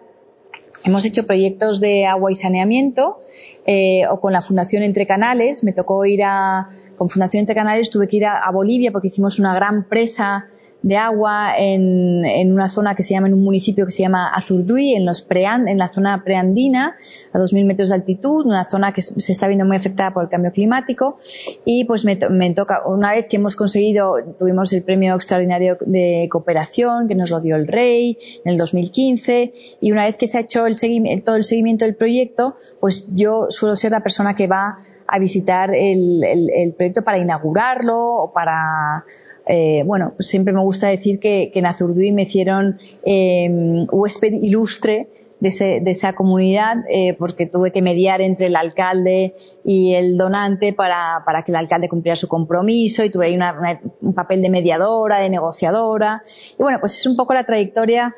hemos hecho proyectos de agua y saneamiento eh, o con la Fundación Entre Canales. Me tocó ir a, con Fundación Entre Canales tuve que ir a, Bolivia porque hicimos una gran presa de agua en, en, una zona que se llama, en un municipio que se llama Azurduy, en los preand, en la zona preandina, a 2.000 metros de altitud, una zona que se está viendo muy afectada por el cambio climático. Y pues me, me toca, una vez que hemos conseguido, tuvimos el premio extraordinario de cooperación, que nos lo dio el Rey en el 2015, y una vez que se ha hecho el seguimiento, todo el seguimiento del proyecto, pues yo suelo ser la persona que va a visitar el, el, el proyecto para inaugurarlo o para eh, bueno, pues siempre me gusta decir que, en Azurduy me hicieron eh, huésped ilustre de, ese, de esa comunidad eh, porque tuve que mediar entre el alcalde y el donante para, que el alcalde cumpliera su compromiso y tuve ahí una, un papel de mediadora, de negociadora. Y bueno, pues es un poco la trayectoria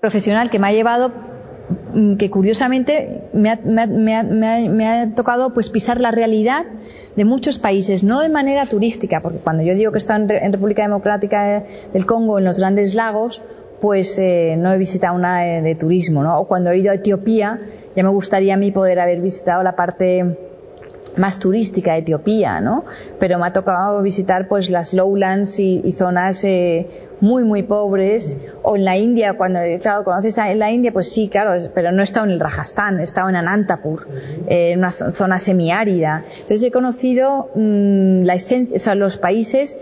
profesional que me ha llevado que curiosamente me ha, tocado pues pisar la realidad de muchos países, no de manera turística, porque cuando yo digo que he en, República Democrática del Congo, en los grandes lagos, pues eh, no he visitado nada de, de, turismo, ¿no? O cuando he ido a Etiopía, ya me gustaría a mí poder haber visitado la parte más turística Etiopía, ¿no? Pero me ha tocado visitar pues las lowlands y, zonas eh, muy muy pobres o en la India cuando claro conoces en la India pues sí claro pero no he estado en el Rajasthan he estado en Anantapur eh, en una zona semiárida entonces he conocido mmm, la esencia o sea los países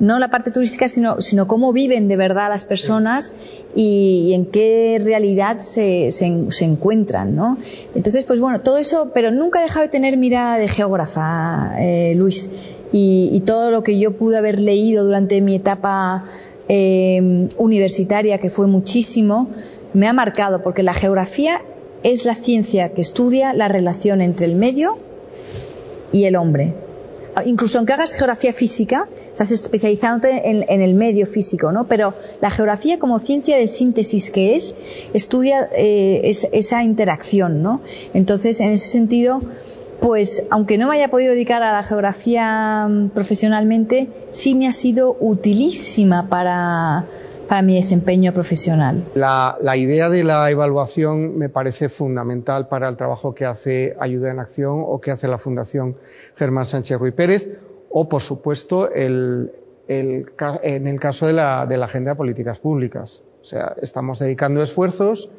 no la parte turística, sino, sino cómo viven de verdad las personas y, en qué realidad se, se, encuentran, ¿no? Entonces, pues bueno, todo eso, pero nunca he dejado de tener mirada de geógrafa, eh, Luis, y, todo lo que yo pude haber leído durante mi etapa eh, universitaria, que fue muchísimo, me ha marcado, porque la geografía es la ciencia que estudia la relación entre el medio y el hombre incluso aunque hagas geografía física, estás especializándote en, el medio físico, ¿no? Pero la geografía como ciencia de síntesis que es, estudia eh, esa interacción, ¿no? Entonces, en ese sentido, pues aunque no me haya podido dedicar a la geografía mm, profesionalmente, sí me ha sido utilísima para, para mi desempeño profesional. La, idea de la evaluación me parece fundamental para el trabajo que hace Ayuda en Acción o que hace la Fundación Germán Sánchez Ruiz Pérez o, por supuesto, en el caso de la, de la agenda de políticas públicas. O sea, estamos dedicando esfuerzos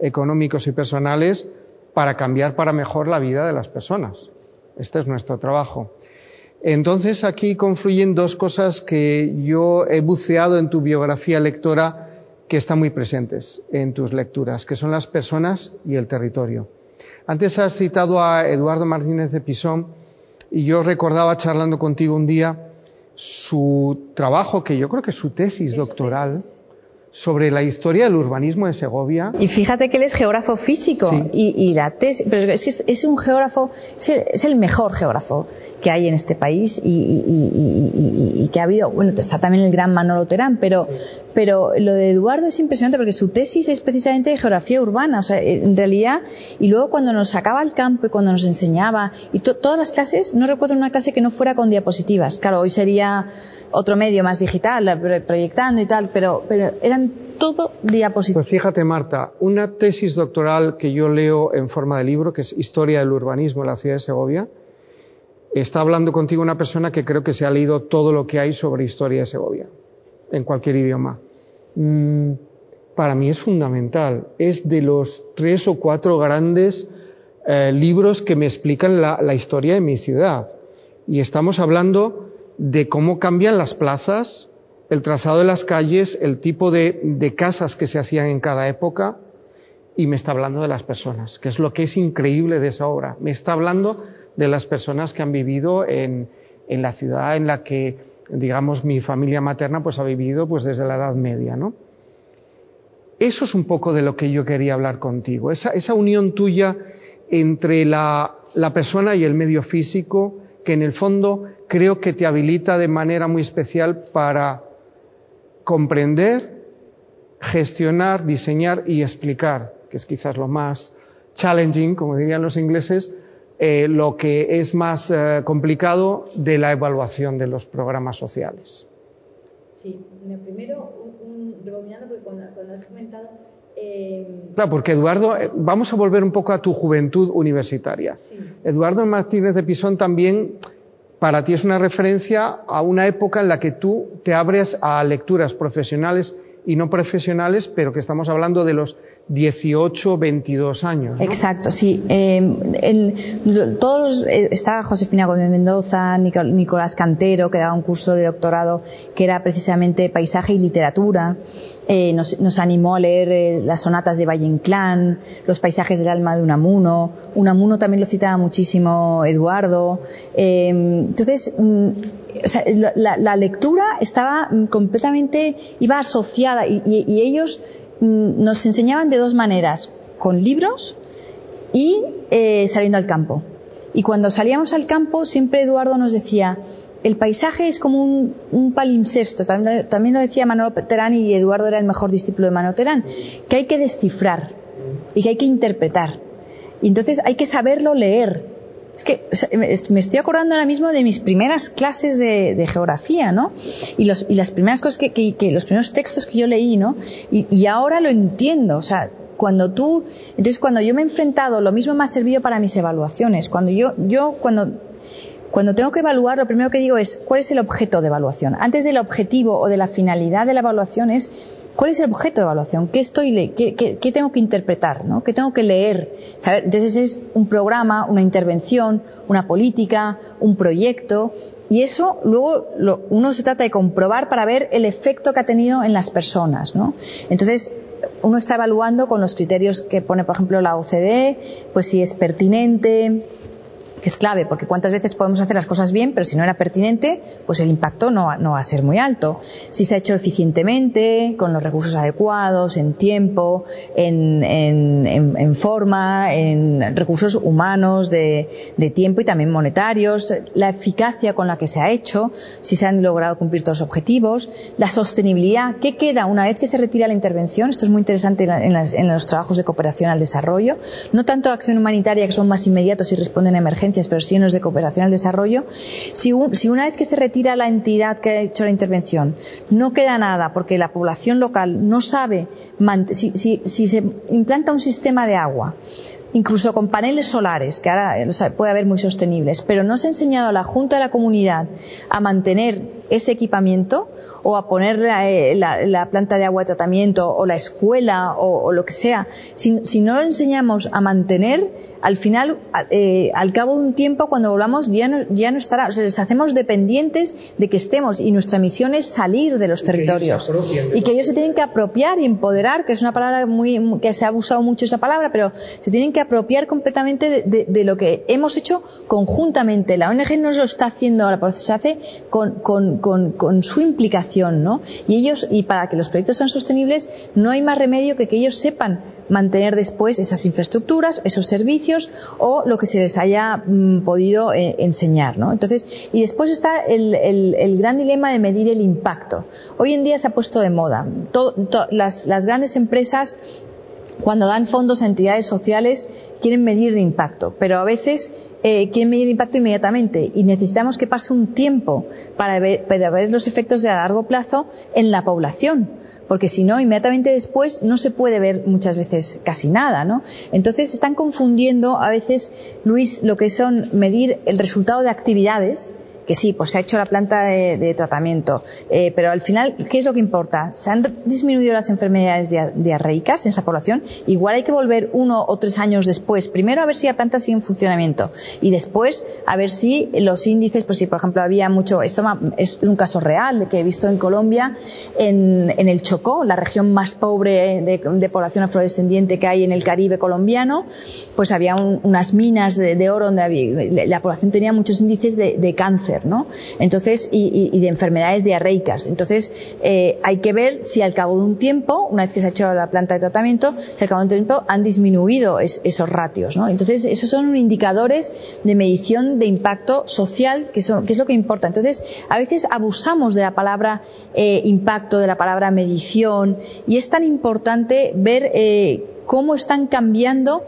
económicos y personales para cambiar para mejor la vida de las personas. Este es nuestro trabajo. Entonces aquí confluyen dos cosas que yo he buceado en tu biografía lectora que están muy presentes en tus lecturas, que son las personas y el territorio. Antes has citado a Eduardo Martínez de Pisón y yo recordaba charlando contigo un día su trabajo, que yo creo que es su tesis doctoral, sobre la historia del urbanismo de Segovia. Y fíjate que él es geógrafo físico y, la tesis, pero es que es, un geógrafo, es el, mejor geógrafo que hay en este país y, que ha habido, bueno, está también el gran Manolo Terán, pero, pero lo de Eduardo es impresionante porque su tesis es precisamente de geografía urbana, o sea, en realidad, y luego cuando nos sacaba al campo y cuando nos enseñaba, y todas las clases, no recuerdo una clase que no fuera con diapositivas, claro, hoy sería otro medio más digital, proyectando y tal, pero, pero eran todo diapositivas. Pues fíjate, Marta, una tesis doctoral que yo leo en forma de libro, que es Historia del Urbanismo en la ciudad de Segovia, está hablando contigo una persona que creo que se ha leído todo lo que hay sobre historia de Segovia, en cualquier idioma. Mm, para mí es fundamental. Es de los tres o cuatro grandes eh, libros que me explican la, historia de mi ciudad. Y estamos hablando de cómo cambian las plazas, el trazado de las calles, el tipo de, casas que se hacían en cada época, y me está hablando de las personas, que es lo que es increíble de esa obra. Me está hablando de las personas que han vivido en la ciudad en la que, digamos, mi familia materna pues ha vivido pues desde la Edad Media, ¿no? Eso es un poco de lo que yo quería hablar contigo, esa, esa unión tuya entre la, la persona y el medio físico, que en el fondo creo que te habilita de manera muy especial para comprender, gestionar, diseñar y explicar, que es quizás lo más challenging, como dirían los ingleses, eh, lo que es más eh, complicado de la evaluación de los programas sociales. Sí, primero, un, rebobinando, porque cuando, cuando has comentado. Eh... Claro, porque Eduardo, eh, vamos a volver un poco a tu juventud universitaria. Sí. Eduardo Martínez de Pisón también para ti es una referencia a una época en la que tú te abres a lecturas profesionales y no profesionales, pero que estamos hablando de los 18, 22 años. Exacto, sí. En, todos eh, está Josefina Gómez Mendoza, Nicolás Cantero, que daba un curso de doctorado que era precisamente paisaje y literatura. Eh, nos, animó a leer eh, las sonatas de Valle Inclán, los paisajes del alma de Unamuno. Unamuno también lo citaba muchísimo Eduardo. Eh, entonces, mm, o sea, la, lectura estaba completamente, iba asociada y, ellos mm, nos enseñaban de dos maneras, con libros y eh, saliendo al campo. Y cuando salíamos al campo, siempre Eduardo nos decía, el paisaje es como un, un palimpsesto, también, también, lo decía Manolo Terán y Eduardo era el mejor discípulo de Manolo Terán, que hay que descifrar y que hay que interpretar. Y entonces hay que saberlo leer. Es que me estoy acordando ahora mismo de mis primeras clases de, geografía, ¿no? Y, los, las primeras cosas que, los primeros textos que yo leí, ¿no? Y, y ahora lo entiendo, o sea, cuando tú, entonces cuando yo me he enfrentado, lo mismo me ha servido para mis evaluaciones. Cuando yo, yo cuando cuando tengo que evaluar, lo primero que digo es cuál es el objeto de evaluación. Antes del objetivo o de la finalidad de la evaluación es cuál es el objeto de evaluación, qué tengo que interpretar, ¿no? qué tengo que leer. Entonces es un programa, una intervención, una política, un proyecto. Y eso luego uno se trata de comprobar para ver el efecto que ha tenido en las personas. ¿no? Entonces, uno está evaluando con los criterios que pone, por ejemplo, la OCDE, pues si es pertinente, que es clave, porque cuántas veces podemos hacer las cosas bien, pero si no era pertinente, pues el impacto no, va a ser muy alto. Si se ha hecho eficientemente, con los recursos adecuados, en tiempo, en, en forma, en recursos humanos, de, de, tiempo y también monetarios, la eficacia con la que se ha hecho, si se han logrado cumplir todos los objetivos, la sostenibilidad, ¿qué queda una vez que se retira la intervención? Esto es muy interesante en, las, en los trabajos de cooperación al desarrollo, no tanto acción humanitaria que son más inmediatos y responden a emergencias, pero sí en los de cooperación al desarrollo, si, un, si, una vez que se retira la entidad que ha hecho la intervención no queda nada porque la población local no sabe, si, si, se implanta un sistema de agua, incluso con paneles solares, que ahora puede haber muy sostenibles, pero no se ha enseñado a la Junta de la Comunidad a mantener ese equipamiento o a poner la, la, la planta de agua de tratamiento o la escuela o, o lo que sea, si, si, no lo enseñamos a mantener, al final, eh, al cabo de un tiempo, cuando volvamos, ya no, ya no estará. O sea, les hacemos dependientes de que estemos y nuestra misión es salir de los y territorios. Que y que ellos se tienen que apropiar y empoderar, que es una palabra muy, que se ha abusado mucho esa palabra, pero se tienen que apropiar completamente de, de, de lo que hemos hecho conjuntamente. La ONG no lo está haciendo ahora, pero se hace con, con, con, con su implicación, ¿no? Y ellos, y para que los proyectos sean sostenibles, no hay más remedio que que ellos sepan mantener después esas infraestructuras, esos servicios o lo que se les haya mmm, podido eh, enseñar, ¿no? Entonces, y después está el, el, gran dilema de medir el impacto. Hoy en día se ha puesto de moda. Las, las grandes empresas cuando dan fondos a entidades sociales quieren medir el impacto, pero a veces eh, quieren medir el impacto inmediatamente y necesitamos que pase un tiempo para ver, para ver los efectos de a largo plazo en la población porque si no, inmediatamente después no se puede ver muchas veces casi nada, ¿no? Entonces están confundiendo a veces, Luis, lo que son medir el resultado de actividades que sí, pues se ha hecho la planta de, tratamiento, eh, pero al final, ¿qué es lo que importa? ¿Se han disminuido las enfermedades diarreicas en esa población? Igual hay que volver uno o tres años después, primero a ver si la planta sigue en funcionamiento y después a ver si los índices, pues si por ejemplo había mucho, esto es un caso real que he visto en Colombia, en, el Chocó, la región más pobre de, población afrodescendiente que hay en el Caribe colombiano, pues había unas minas de, oro donde la población tenía muchos índices de, cáncer, Entonces, y, de enfermedades diarreicas. Entonces, eh, hay que ver si al cabo de un tiempo, una vez que se ha hecho la planta de tratamiento, si al cabo de un tiempo han disminuido esos ratios. Entonces, esos son indicadores de medición de impacto social, que, son, que es lo que importa. Entonces, a veces abusamos de la palabra eh, impacto, de la palabra medición, y es tan importante ver eh, cómo están cambiando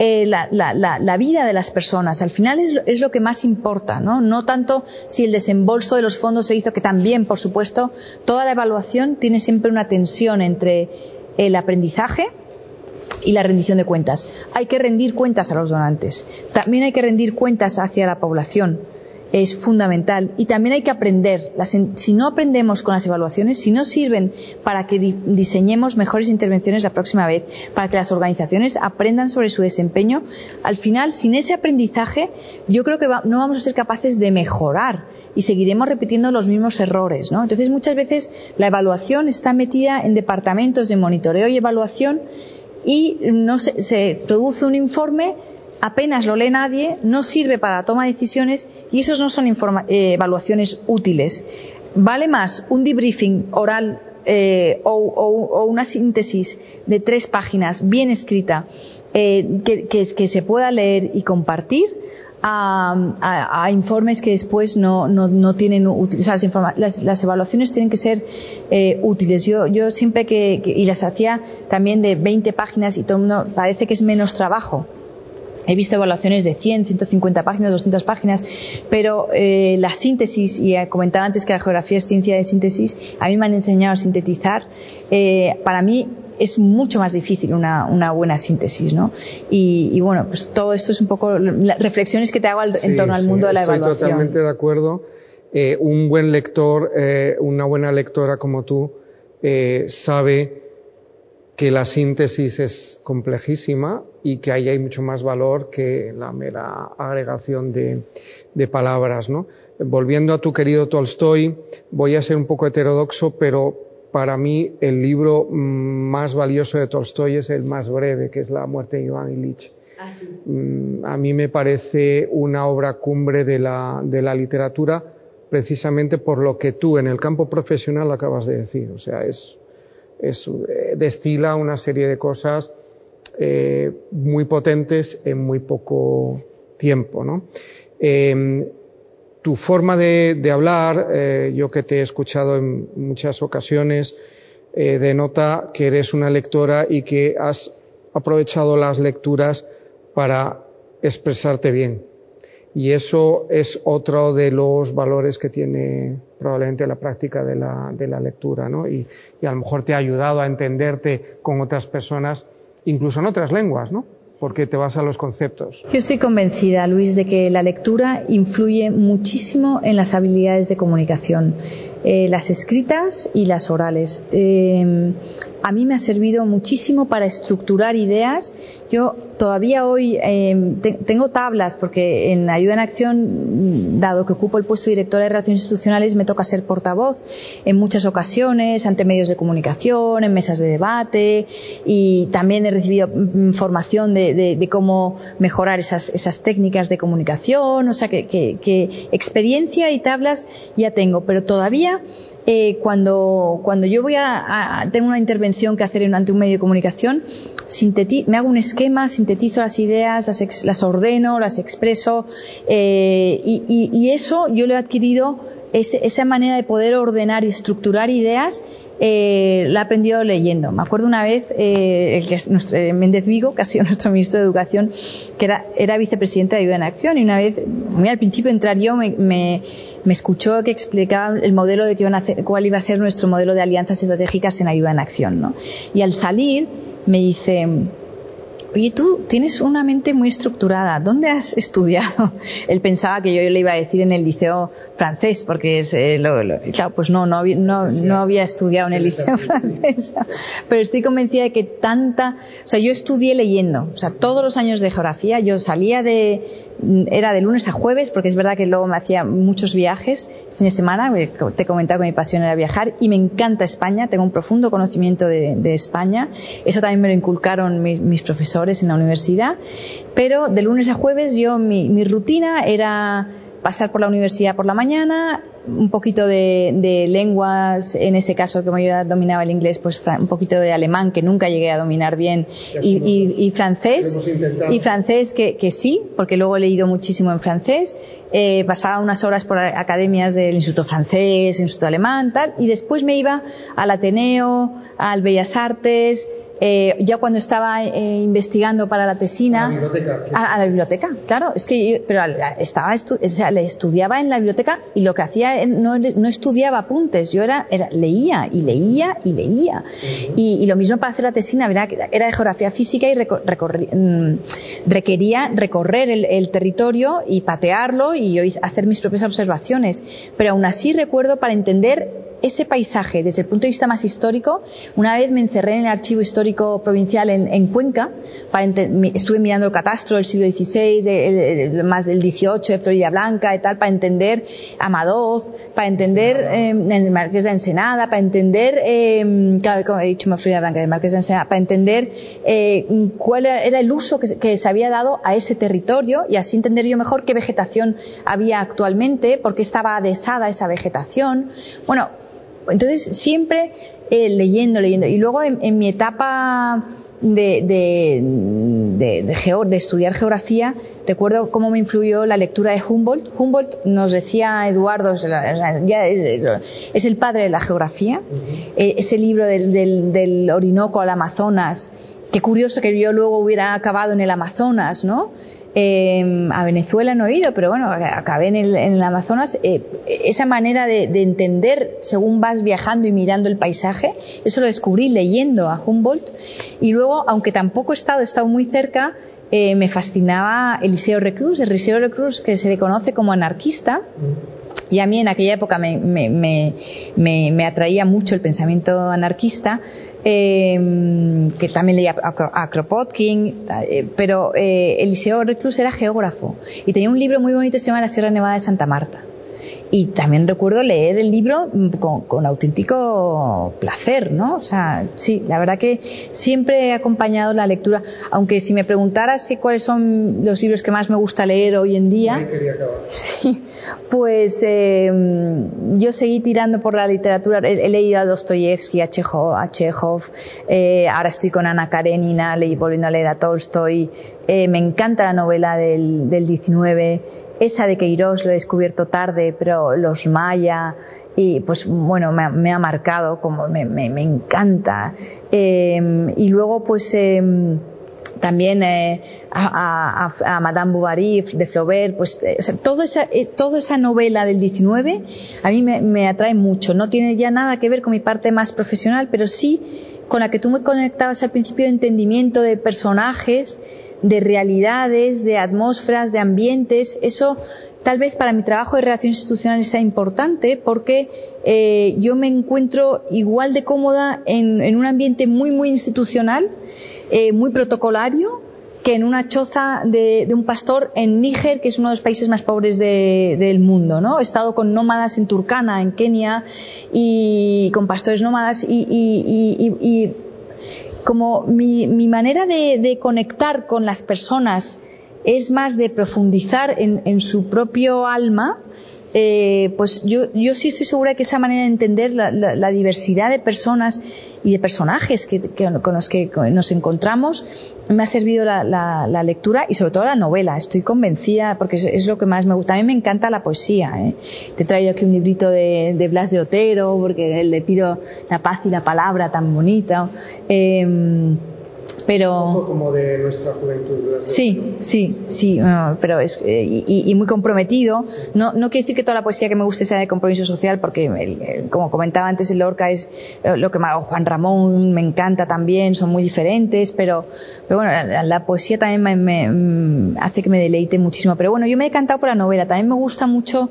eh, la, vida de las personas. Al final es, lo que más importa, ¿no? No tanto si el desembolso de los fondos se hizo, que también, por supuesto, toda la evaluación tiene siempre una tensión entre el aprendizaje, y la rendición de cuentas. Hay que rendir cuentas a los donantes. También hay que rendir cuentas hacia la población es fundamental. Y también hay que aprender. si no aprendemos con las evaluaciones, si no sirven para que diseñemos mejores intervenciones la próxima vez, para que las organizaciones aprendan sobre su desempeño, al final, sin ese aprendizaje, yo creo que no vamos a ser capaces de mejorar y seguiremos repitiendo los mismos errores. ¿no? Entonces, muchas veces la evaluación está metida en departamentos de monitoreo y evaluación y no se produce un informe apenas lo lee nadie, no sirve para la toma de decisiones y esos no son eh, evaluaciones útiles. Vale más un debriefing oral eh, o, una síntesis de tres páginas bien escrita eh, que, se pueda leer y compartir a, informes que después no, tienen o las, evaluaciones tienen que ser útiles. Yo, yo siempre que, y las hacía también de 20 páginas y todo el mundo parece que es menos trabajo He visto evaluaciones de 100, 150 páginas, 200 páginas, pero eh, la síntesis, y he comentado antes que la geografía es ciencia de síntesis, a mí me han enseñado a sintetizar. Eh, para mí es mucho más difícil una, buena síntesis, ¿no? Y, bueno, pues todo esto es un poco las reflexiones que te hago en torno al mundo de la evaluación. Estoy totalmente de acuerdo. Eh, un buen lector, una buena lectora como tú, sabe que la síntesis es complejísima y que ahí hay mucho más valor que la mera agregación de, palabras. ¿no? Volviendo a tu querido Tolstoy, voy a ser un poco heterodoxo, pero para mí el libro más valioso de Tolstoy es el más breve, que es La muerte de Iván Ilich. Ah, mm, a mí me parece una obra cumbre de la, de la literatura precisamente por lo que tú en el campo profesional acabas de decir. O sea, es es, eh, destila una serie de cosas eh, muy potentes en muy poco tiempo. ¿no? Em, tu forma de, hablar, eh, yo que te he escuchado en muchas ocasiones, denota que eres una lectora y que has aprovechado las lecturas para expresarte bien. Y eso es otro de los valores que tiene probablemente la práctica de la, de la lectura, ¿no? Y, y, a lo mejor te ha ayudado a entenderte con otras personas, incluso en otras lenguas, ¿no? Porque te vas a los conceptos. Yo estoy convencida, Luis, de que la lectura influye muchísimo en las habilidades de comunicación, eh, las escritas y las orales. Eh, a mí me ha servido muchísimo para estructurar ideas. Yo todavía hoy eh, tengo tablas porque en Ayuda en Acción, dado que ocupo el puesto de directora de Relaciones Institucionales, me toca ser portavoz en muchas ocasiones ante medios de comunicación, en mesas de debate y también he recibido formación de, cómo mejorar esas, esas, técnicas de comunicación. O sea que, que experiencia y tablas ya tengo, pero todavía eh, cuando, cuando yo voy a, tengo una intervención que hacer ante un medio de comunicación, me hago un esquema, sintetizo las ideas, las, ordeno, las expreso, eh, y, eso yo lo he adquirido, esa manera de poder ordenar y estructurar ideas eh, la he aprendido leyendo. Me acuerdo una vez, eh, nuestro, eh, Méndez Vigo, que ha sido nuestro ministro de Educación, que era, era vicepresidente de Ayuda en Acción, y una vez, al principio entrar yo, me, me, escuchó que explicaba el modelo de que iban a hacer, cuál iba a ser nuestro modelo de alianzas estratégicas en Ayuda en Acción. ¿no? Y al salir, me dice, Oye, tú tienes una mente muy estructurada. ¿Dónde has estudiado? Él pensaba que yo le iba a decir en el liceo francés, porque es, eh, lo, claro, pues no, no, no, no había estudiado en el liceo francés. Pero estoy convencida de que tanta, o sea, yo estudié leyendo. O sea, todos los años de geografía, yo salía de, era de lunes a jueves, porque es verdad que luego me hacía muchos viajes, fin de semana, te he comentado que mi pasión era viajar, y me encanta España, tengo un profundo conocimiento de, de España. Eso también me lo inculcaron mis, mis profesores en la universidad, pero de lunes a jueves yo mi, mi rutina era pasar por la universidad por la mañana, un poquito de, de, lenguas, en ese caso, como yo dominaba el inglés, pues un poquito de alemán, que nunca llegué a dominar bien, y, y, y, francés, y francés que, que, sí, porque luego he leído muchísimo en francés, eh, pasaba unas horas por academias del Instituto Francés, Instituto Alemán, tal, y después me iba al Ateneo, al Bellas Artes, eh, ya cuando estaba eh, investigando para la tesina. A la biblioteca. A, a la biblioteca, claro. Es que yo, pero estaba estu o sea, le estudiaba en la biblioteca y lo que hacía no, no estudiaba apuntes, yo era, era, leía y leía y leía. Uh -huh. y, y, lo mismo para hacer la tesina, era, era de geografía física y recorri, mm, requería recorrer el, el, territorio y patearlo y yo hacer mis propias observaciones. Pero aún así recuerdo para entender ese paisaje desde el punto de vista más histórico, una vez me encerré en el archivo histórico provincial en, en Cuenca, para estuve mirando el catastro del siglo XVI, de, de, más del XVIII, de Florida Blanca y tal, para entender Amadoz, para entender eh, el Marqués de Ensenada, para entender, eh, como he dicho Florida Blanca, del Marqués de Ensenada, para entender eh, cuál era el uso que, que se había dado a ese territorio y así entender yo mejor qué vegetación había actualmente, por qué estaba adhesada esa vegetación. Bueno, entonces, siempre eh, leyendo, leyendo. Y luego en, en mi etapa de, de, de, de, geo, de, estudiar geografía, recuerdo cómo me influyó la lectura de Humboldt. Humboldt nos decía Eduardo, ya es, es el padre de la geografía. Uh -huh. eh, ese libro del, del, del Orinoco al Amazonas, qué curioso que yo luego hubiera acabado en el Amazonas, ¿no? Eh, a Venezuela no he ido, pero bueno, acabé en el, en el Amazonas. Eh, esa manera de, de, entender según vas viajando y mirando el paisaje, eso lo descubrí leyendo a Humboldt. Y luego, aunque tampoco he estado, he estado muy cerca, eh, me fascinaba Eliseo Reclus, Eliseo Reclus que se le conoce como anarquista. Y a mí en aquella época me, me, me, me atraía mucho el pensamiento anarquista, eh, que también leía a, a Kropotkin, eh, pero eh, Eliseo Reclus era geógrafo y tenía un libro muy bonito que se llama La Sierra Nevada de Santa Marta. Y también recuerdo leer el libro con, con, auténtico placer, ¿no? O sea, sí, la verdad que siempre he acompañado la lectura, aunque si me preguntaras que cuáles son los libros que más me gusta leer hoy en día, sí, pues eh, yo seguí tirando por la literatura, he, he leído a Dostoyevsky, a Chekhov, a Chekhov eh, ahora estoy con Ana Karenina, leí volviendo a leer a Tolstoy, eh, me encanta la novela del, del 19, esa de Queiroz lo he descubierto tarde, pero los Maya, y pues bueno, me, me ha marcado, como me, me, me encanta. Eh, y luego pues... Eh, también eh, a, a, Madame Bovary de Flaubert, pues eh, toda, esa, eh, toda esa novela del 19 a mí me, me, atrae mucho. No tiene ya nada que ver con mi parte más profesional, pero sí con la que tú me conectabas al principio de entendimiento de personajes, de realidades, de atmósferas, de ambientes. Eso tal vez para mi trabajo de relaciones institucionales sea importante porque eh, yo me encuentro igual de cómoda en, un ambiente muy, muy institucional, eh, muy protocolario, que en una choza de, un pastor en Níger, que es uno de los países más pobres de, del mundo, ¿no? He estado con nómadas en Turkana, en Kenia, y con pastores nómadas, y como mi, mi manera de, conectar con las personas es más de profundizar en su propio alma, eh, pues yo, yo sí estoy segura que esa manera de entender la, la, la diversidad de personas y de personajes que, que, con los que nos encontramos me ha servido la, la, lectura y sobre todo la novela. Estoy convencida porque es, lo que más me gusta. A mí me encanta la poesía. ¿eh? Te he traído aquí un librito de, de, Blas de Otero porque le pido la paz y la palabra tan bonita. Eh, pero como de nuestra juventud. Sí, sí, sí, pero es eh, y, muy comprometido. No, no quiere decir que toda la poesía que me guste sea de compromiso social, porque como comentaba antes el Lorca es eh, lo que me hago Juan Ramón me encanta también, son muy diferentes, pero, pero bueno, la, poesía también me, mm, hace que me deleite muchísimo. Pero bueno, yo me he encantado por la novela. También me gusta mucho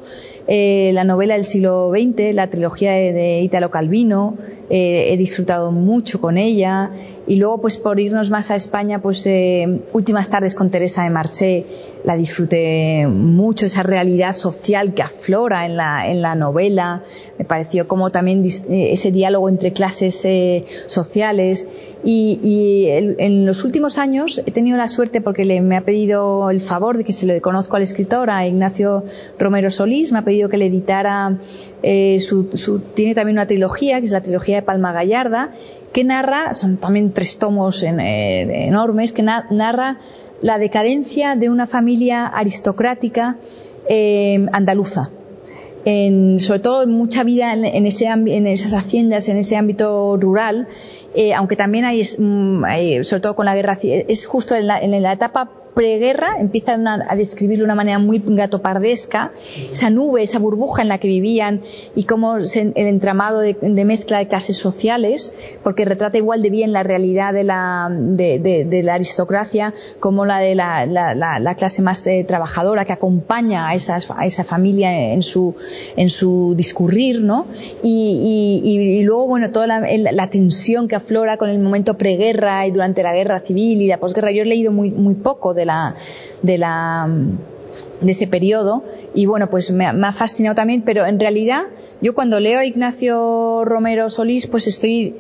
eh, la novela del siglo XX, la trilogía de, de Italo Calvino. he disfrutado mucho con ella. Y luego, pues por irnos más a España, pues eh, Últimas tardes con Teresa de Marché, la disfruté mucho, esa realidad social que aflora en la, en la novela. Me pareció como también eh, ese diálogo entre clases eh, sociales. Y, en los últimos años he tenido la suerte porque me ha pedido el favor de que se lo conozco al escritor, a Ignacio Romero Solís, me ha pedido que le editara su, tiene también una trilogía, que es la trilogía de Palma Gallarda, que narra, son también tres tomos eh, enormes, que narra la decadencia de una familia aristocrática eh, andaluza. sobre todo mucha vida en, ese, en esas haciendas, en ese ámbito rural, eh, aunque también mm, hay, sobre todo con la guerra, es justo en en la etapa preguerra empiezan a, describirlo de una manera muy gatopardesca, esa nube, esa burbuja en la que vivían y cómo el entramado de, mezcla de clases sociales, porque retrata igual de bien la realidad de la, de, la aristocracia como la de la, la, clase más eh, trabajadora que acompaña a, esas, a esa familia en su, en su discurrir, ¿no? Y, y, luego, bueno, toda la, tensión que aflora con el momento preguerra y durante la guerra civil y la posguerra. Yo he leído muy, muy poco de de la de ese periodo. Y bueno pues me, ha fascinado también pero en realidad yo cuando leo a Ignacio Romero Solís pues estoy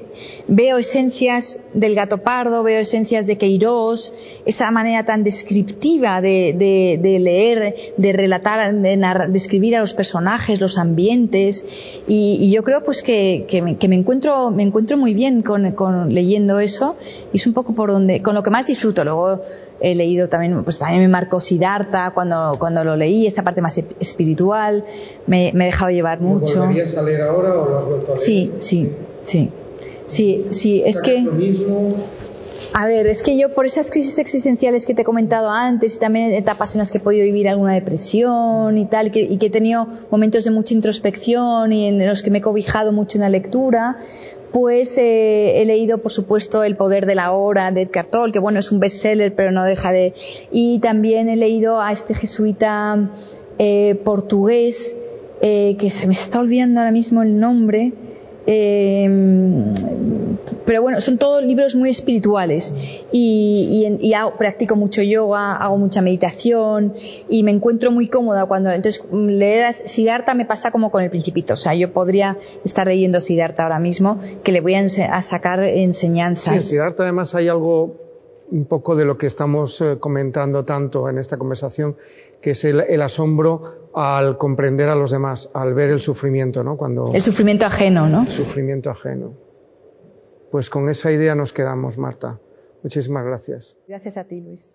veo esencias del gato pardo veo esencias de Queiroz esa manera tan descriptiva de, de, leer de relatar de, escribir a los personajes los ambientes. Y, yo creo pues que, que, me, encuentro me encuentro muy bien con, con leyendo eso. Y es un poco por donde con lo que más disfruto. Luego he leído también, pues también me marcó Siddhartha cuando, cuando lo leí, esa parte más espiritual, me, me he dejado llevar mucho. ¿Lo volverías a leer ahora o lo has vuelto a leer? Sí, sí, sí. Sí, sí, es que... A ver, es que yo por esas crisis existenciales que te he comentado antes y también etapas en las que he podido vivir alguna depresión y tal, y que he tenido momentos de mucha introspección y en los que me he cobijado mucho en la lectura, pues eh, he leído, por supuesto, El poder de la hora de Edgar Tolle, que bueno, es un bestseller, pero no deja de... Y también he leído a este jesuita eh, portugués, eh, que se me está olvidando ahora mismo el nombre, eh, pero bueno, son todos libros muy espirituales y, practico mucho yoga, hago mucha meditación y me encuentro muy cómoda cuando entonces leer Siddhartha me pasa como con el Principito, o sea, yo podría estar leyendo Siddhartha ahora mismo que le voy a, sacar enseñanzas. Sí, en Siddhartha además hay algo un poco de lo que estamos eh, comentando tanto en esta conversación, que es el, asombro al comprender a los demás, al ver el sufrimiento, ¿no? Cuando el sufrimiento ajeno, ¿no? El sufrimiento ajeno. Pues con esa idea nos quedamos, Marta. Muchísimas gracias. Gracias a ti, Luis.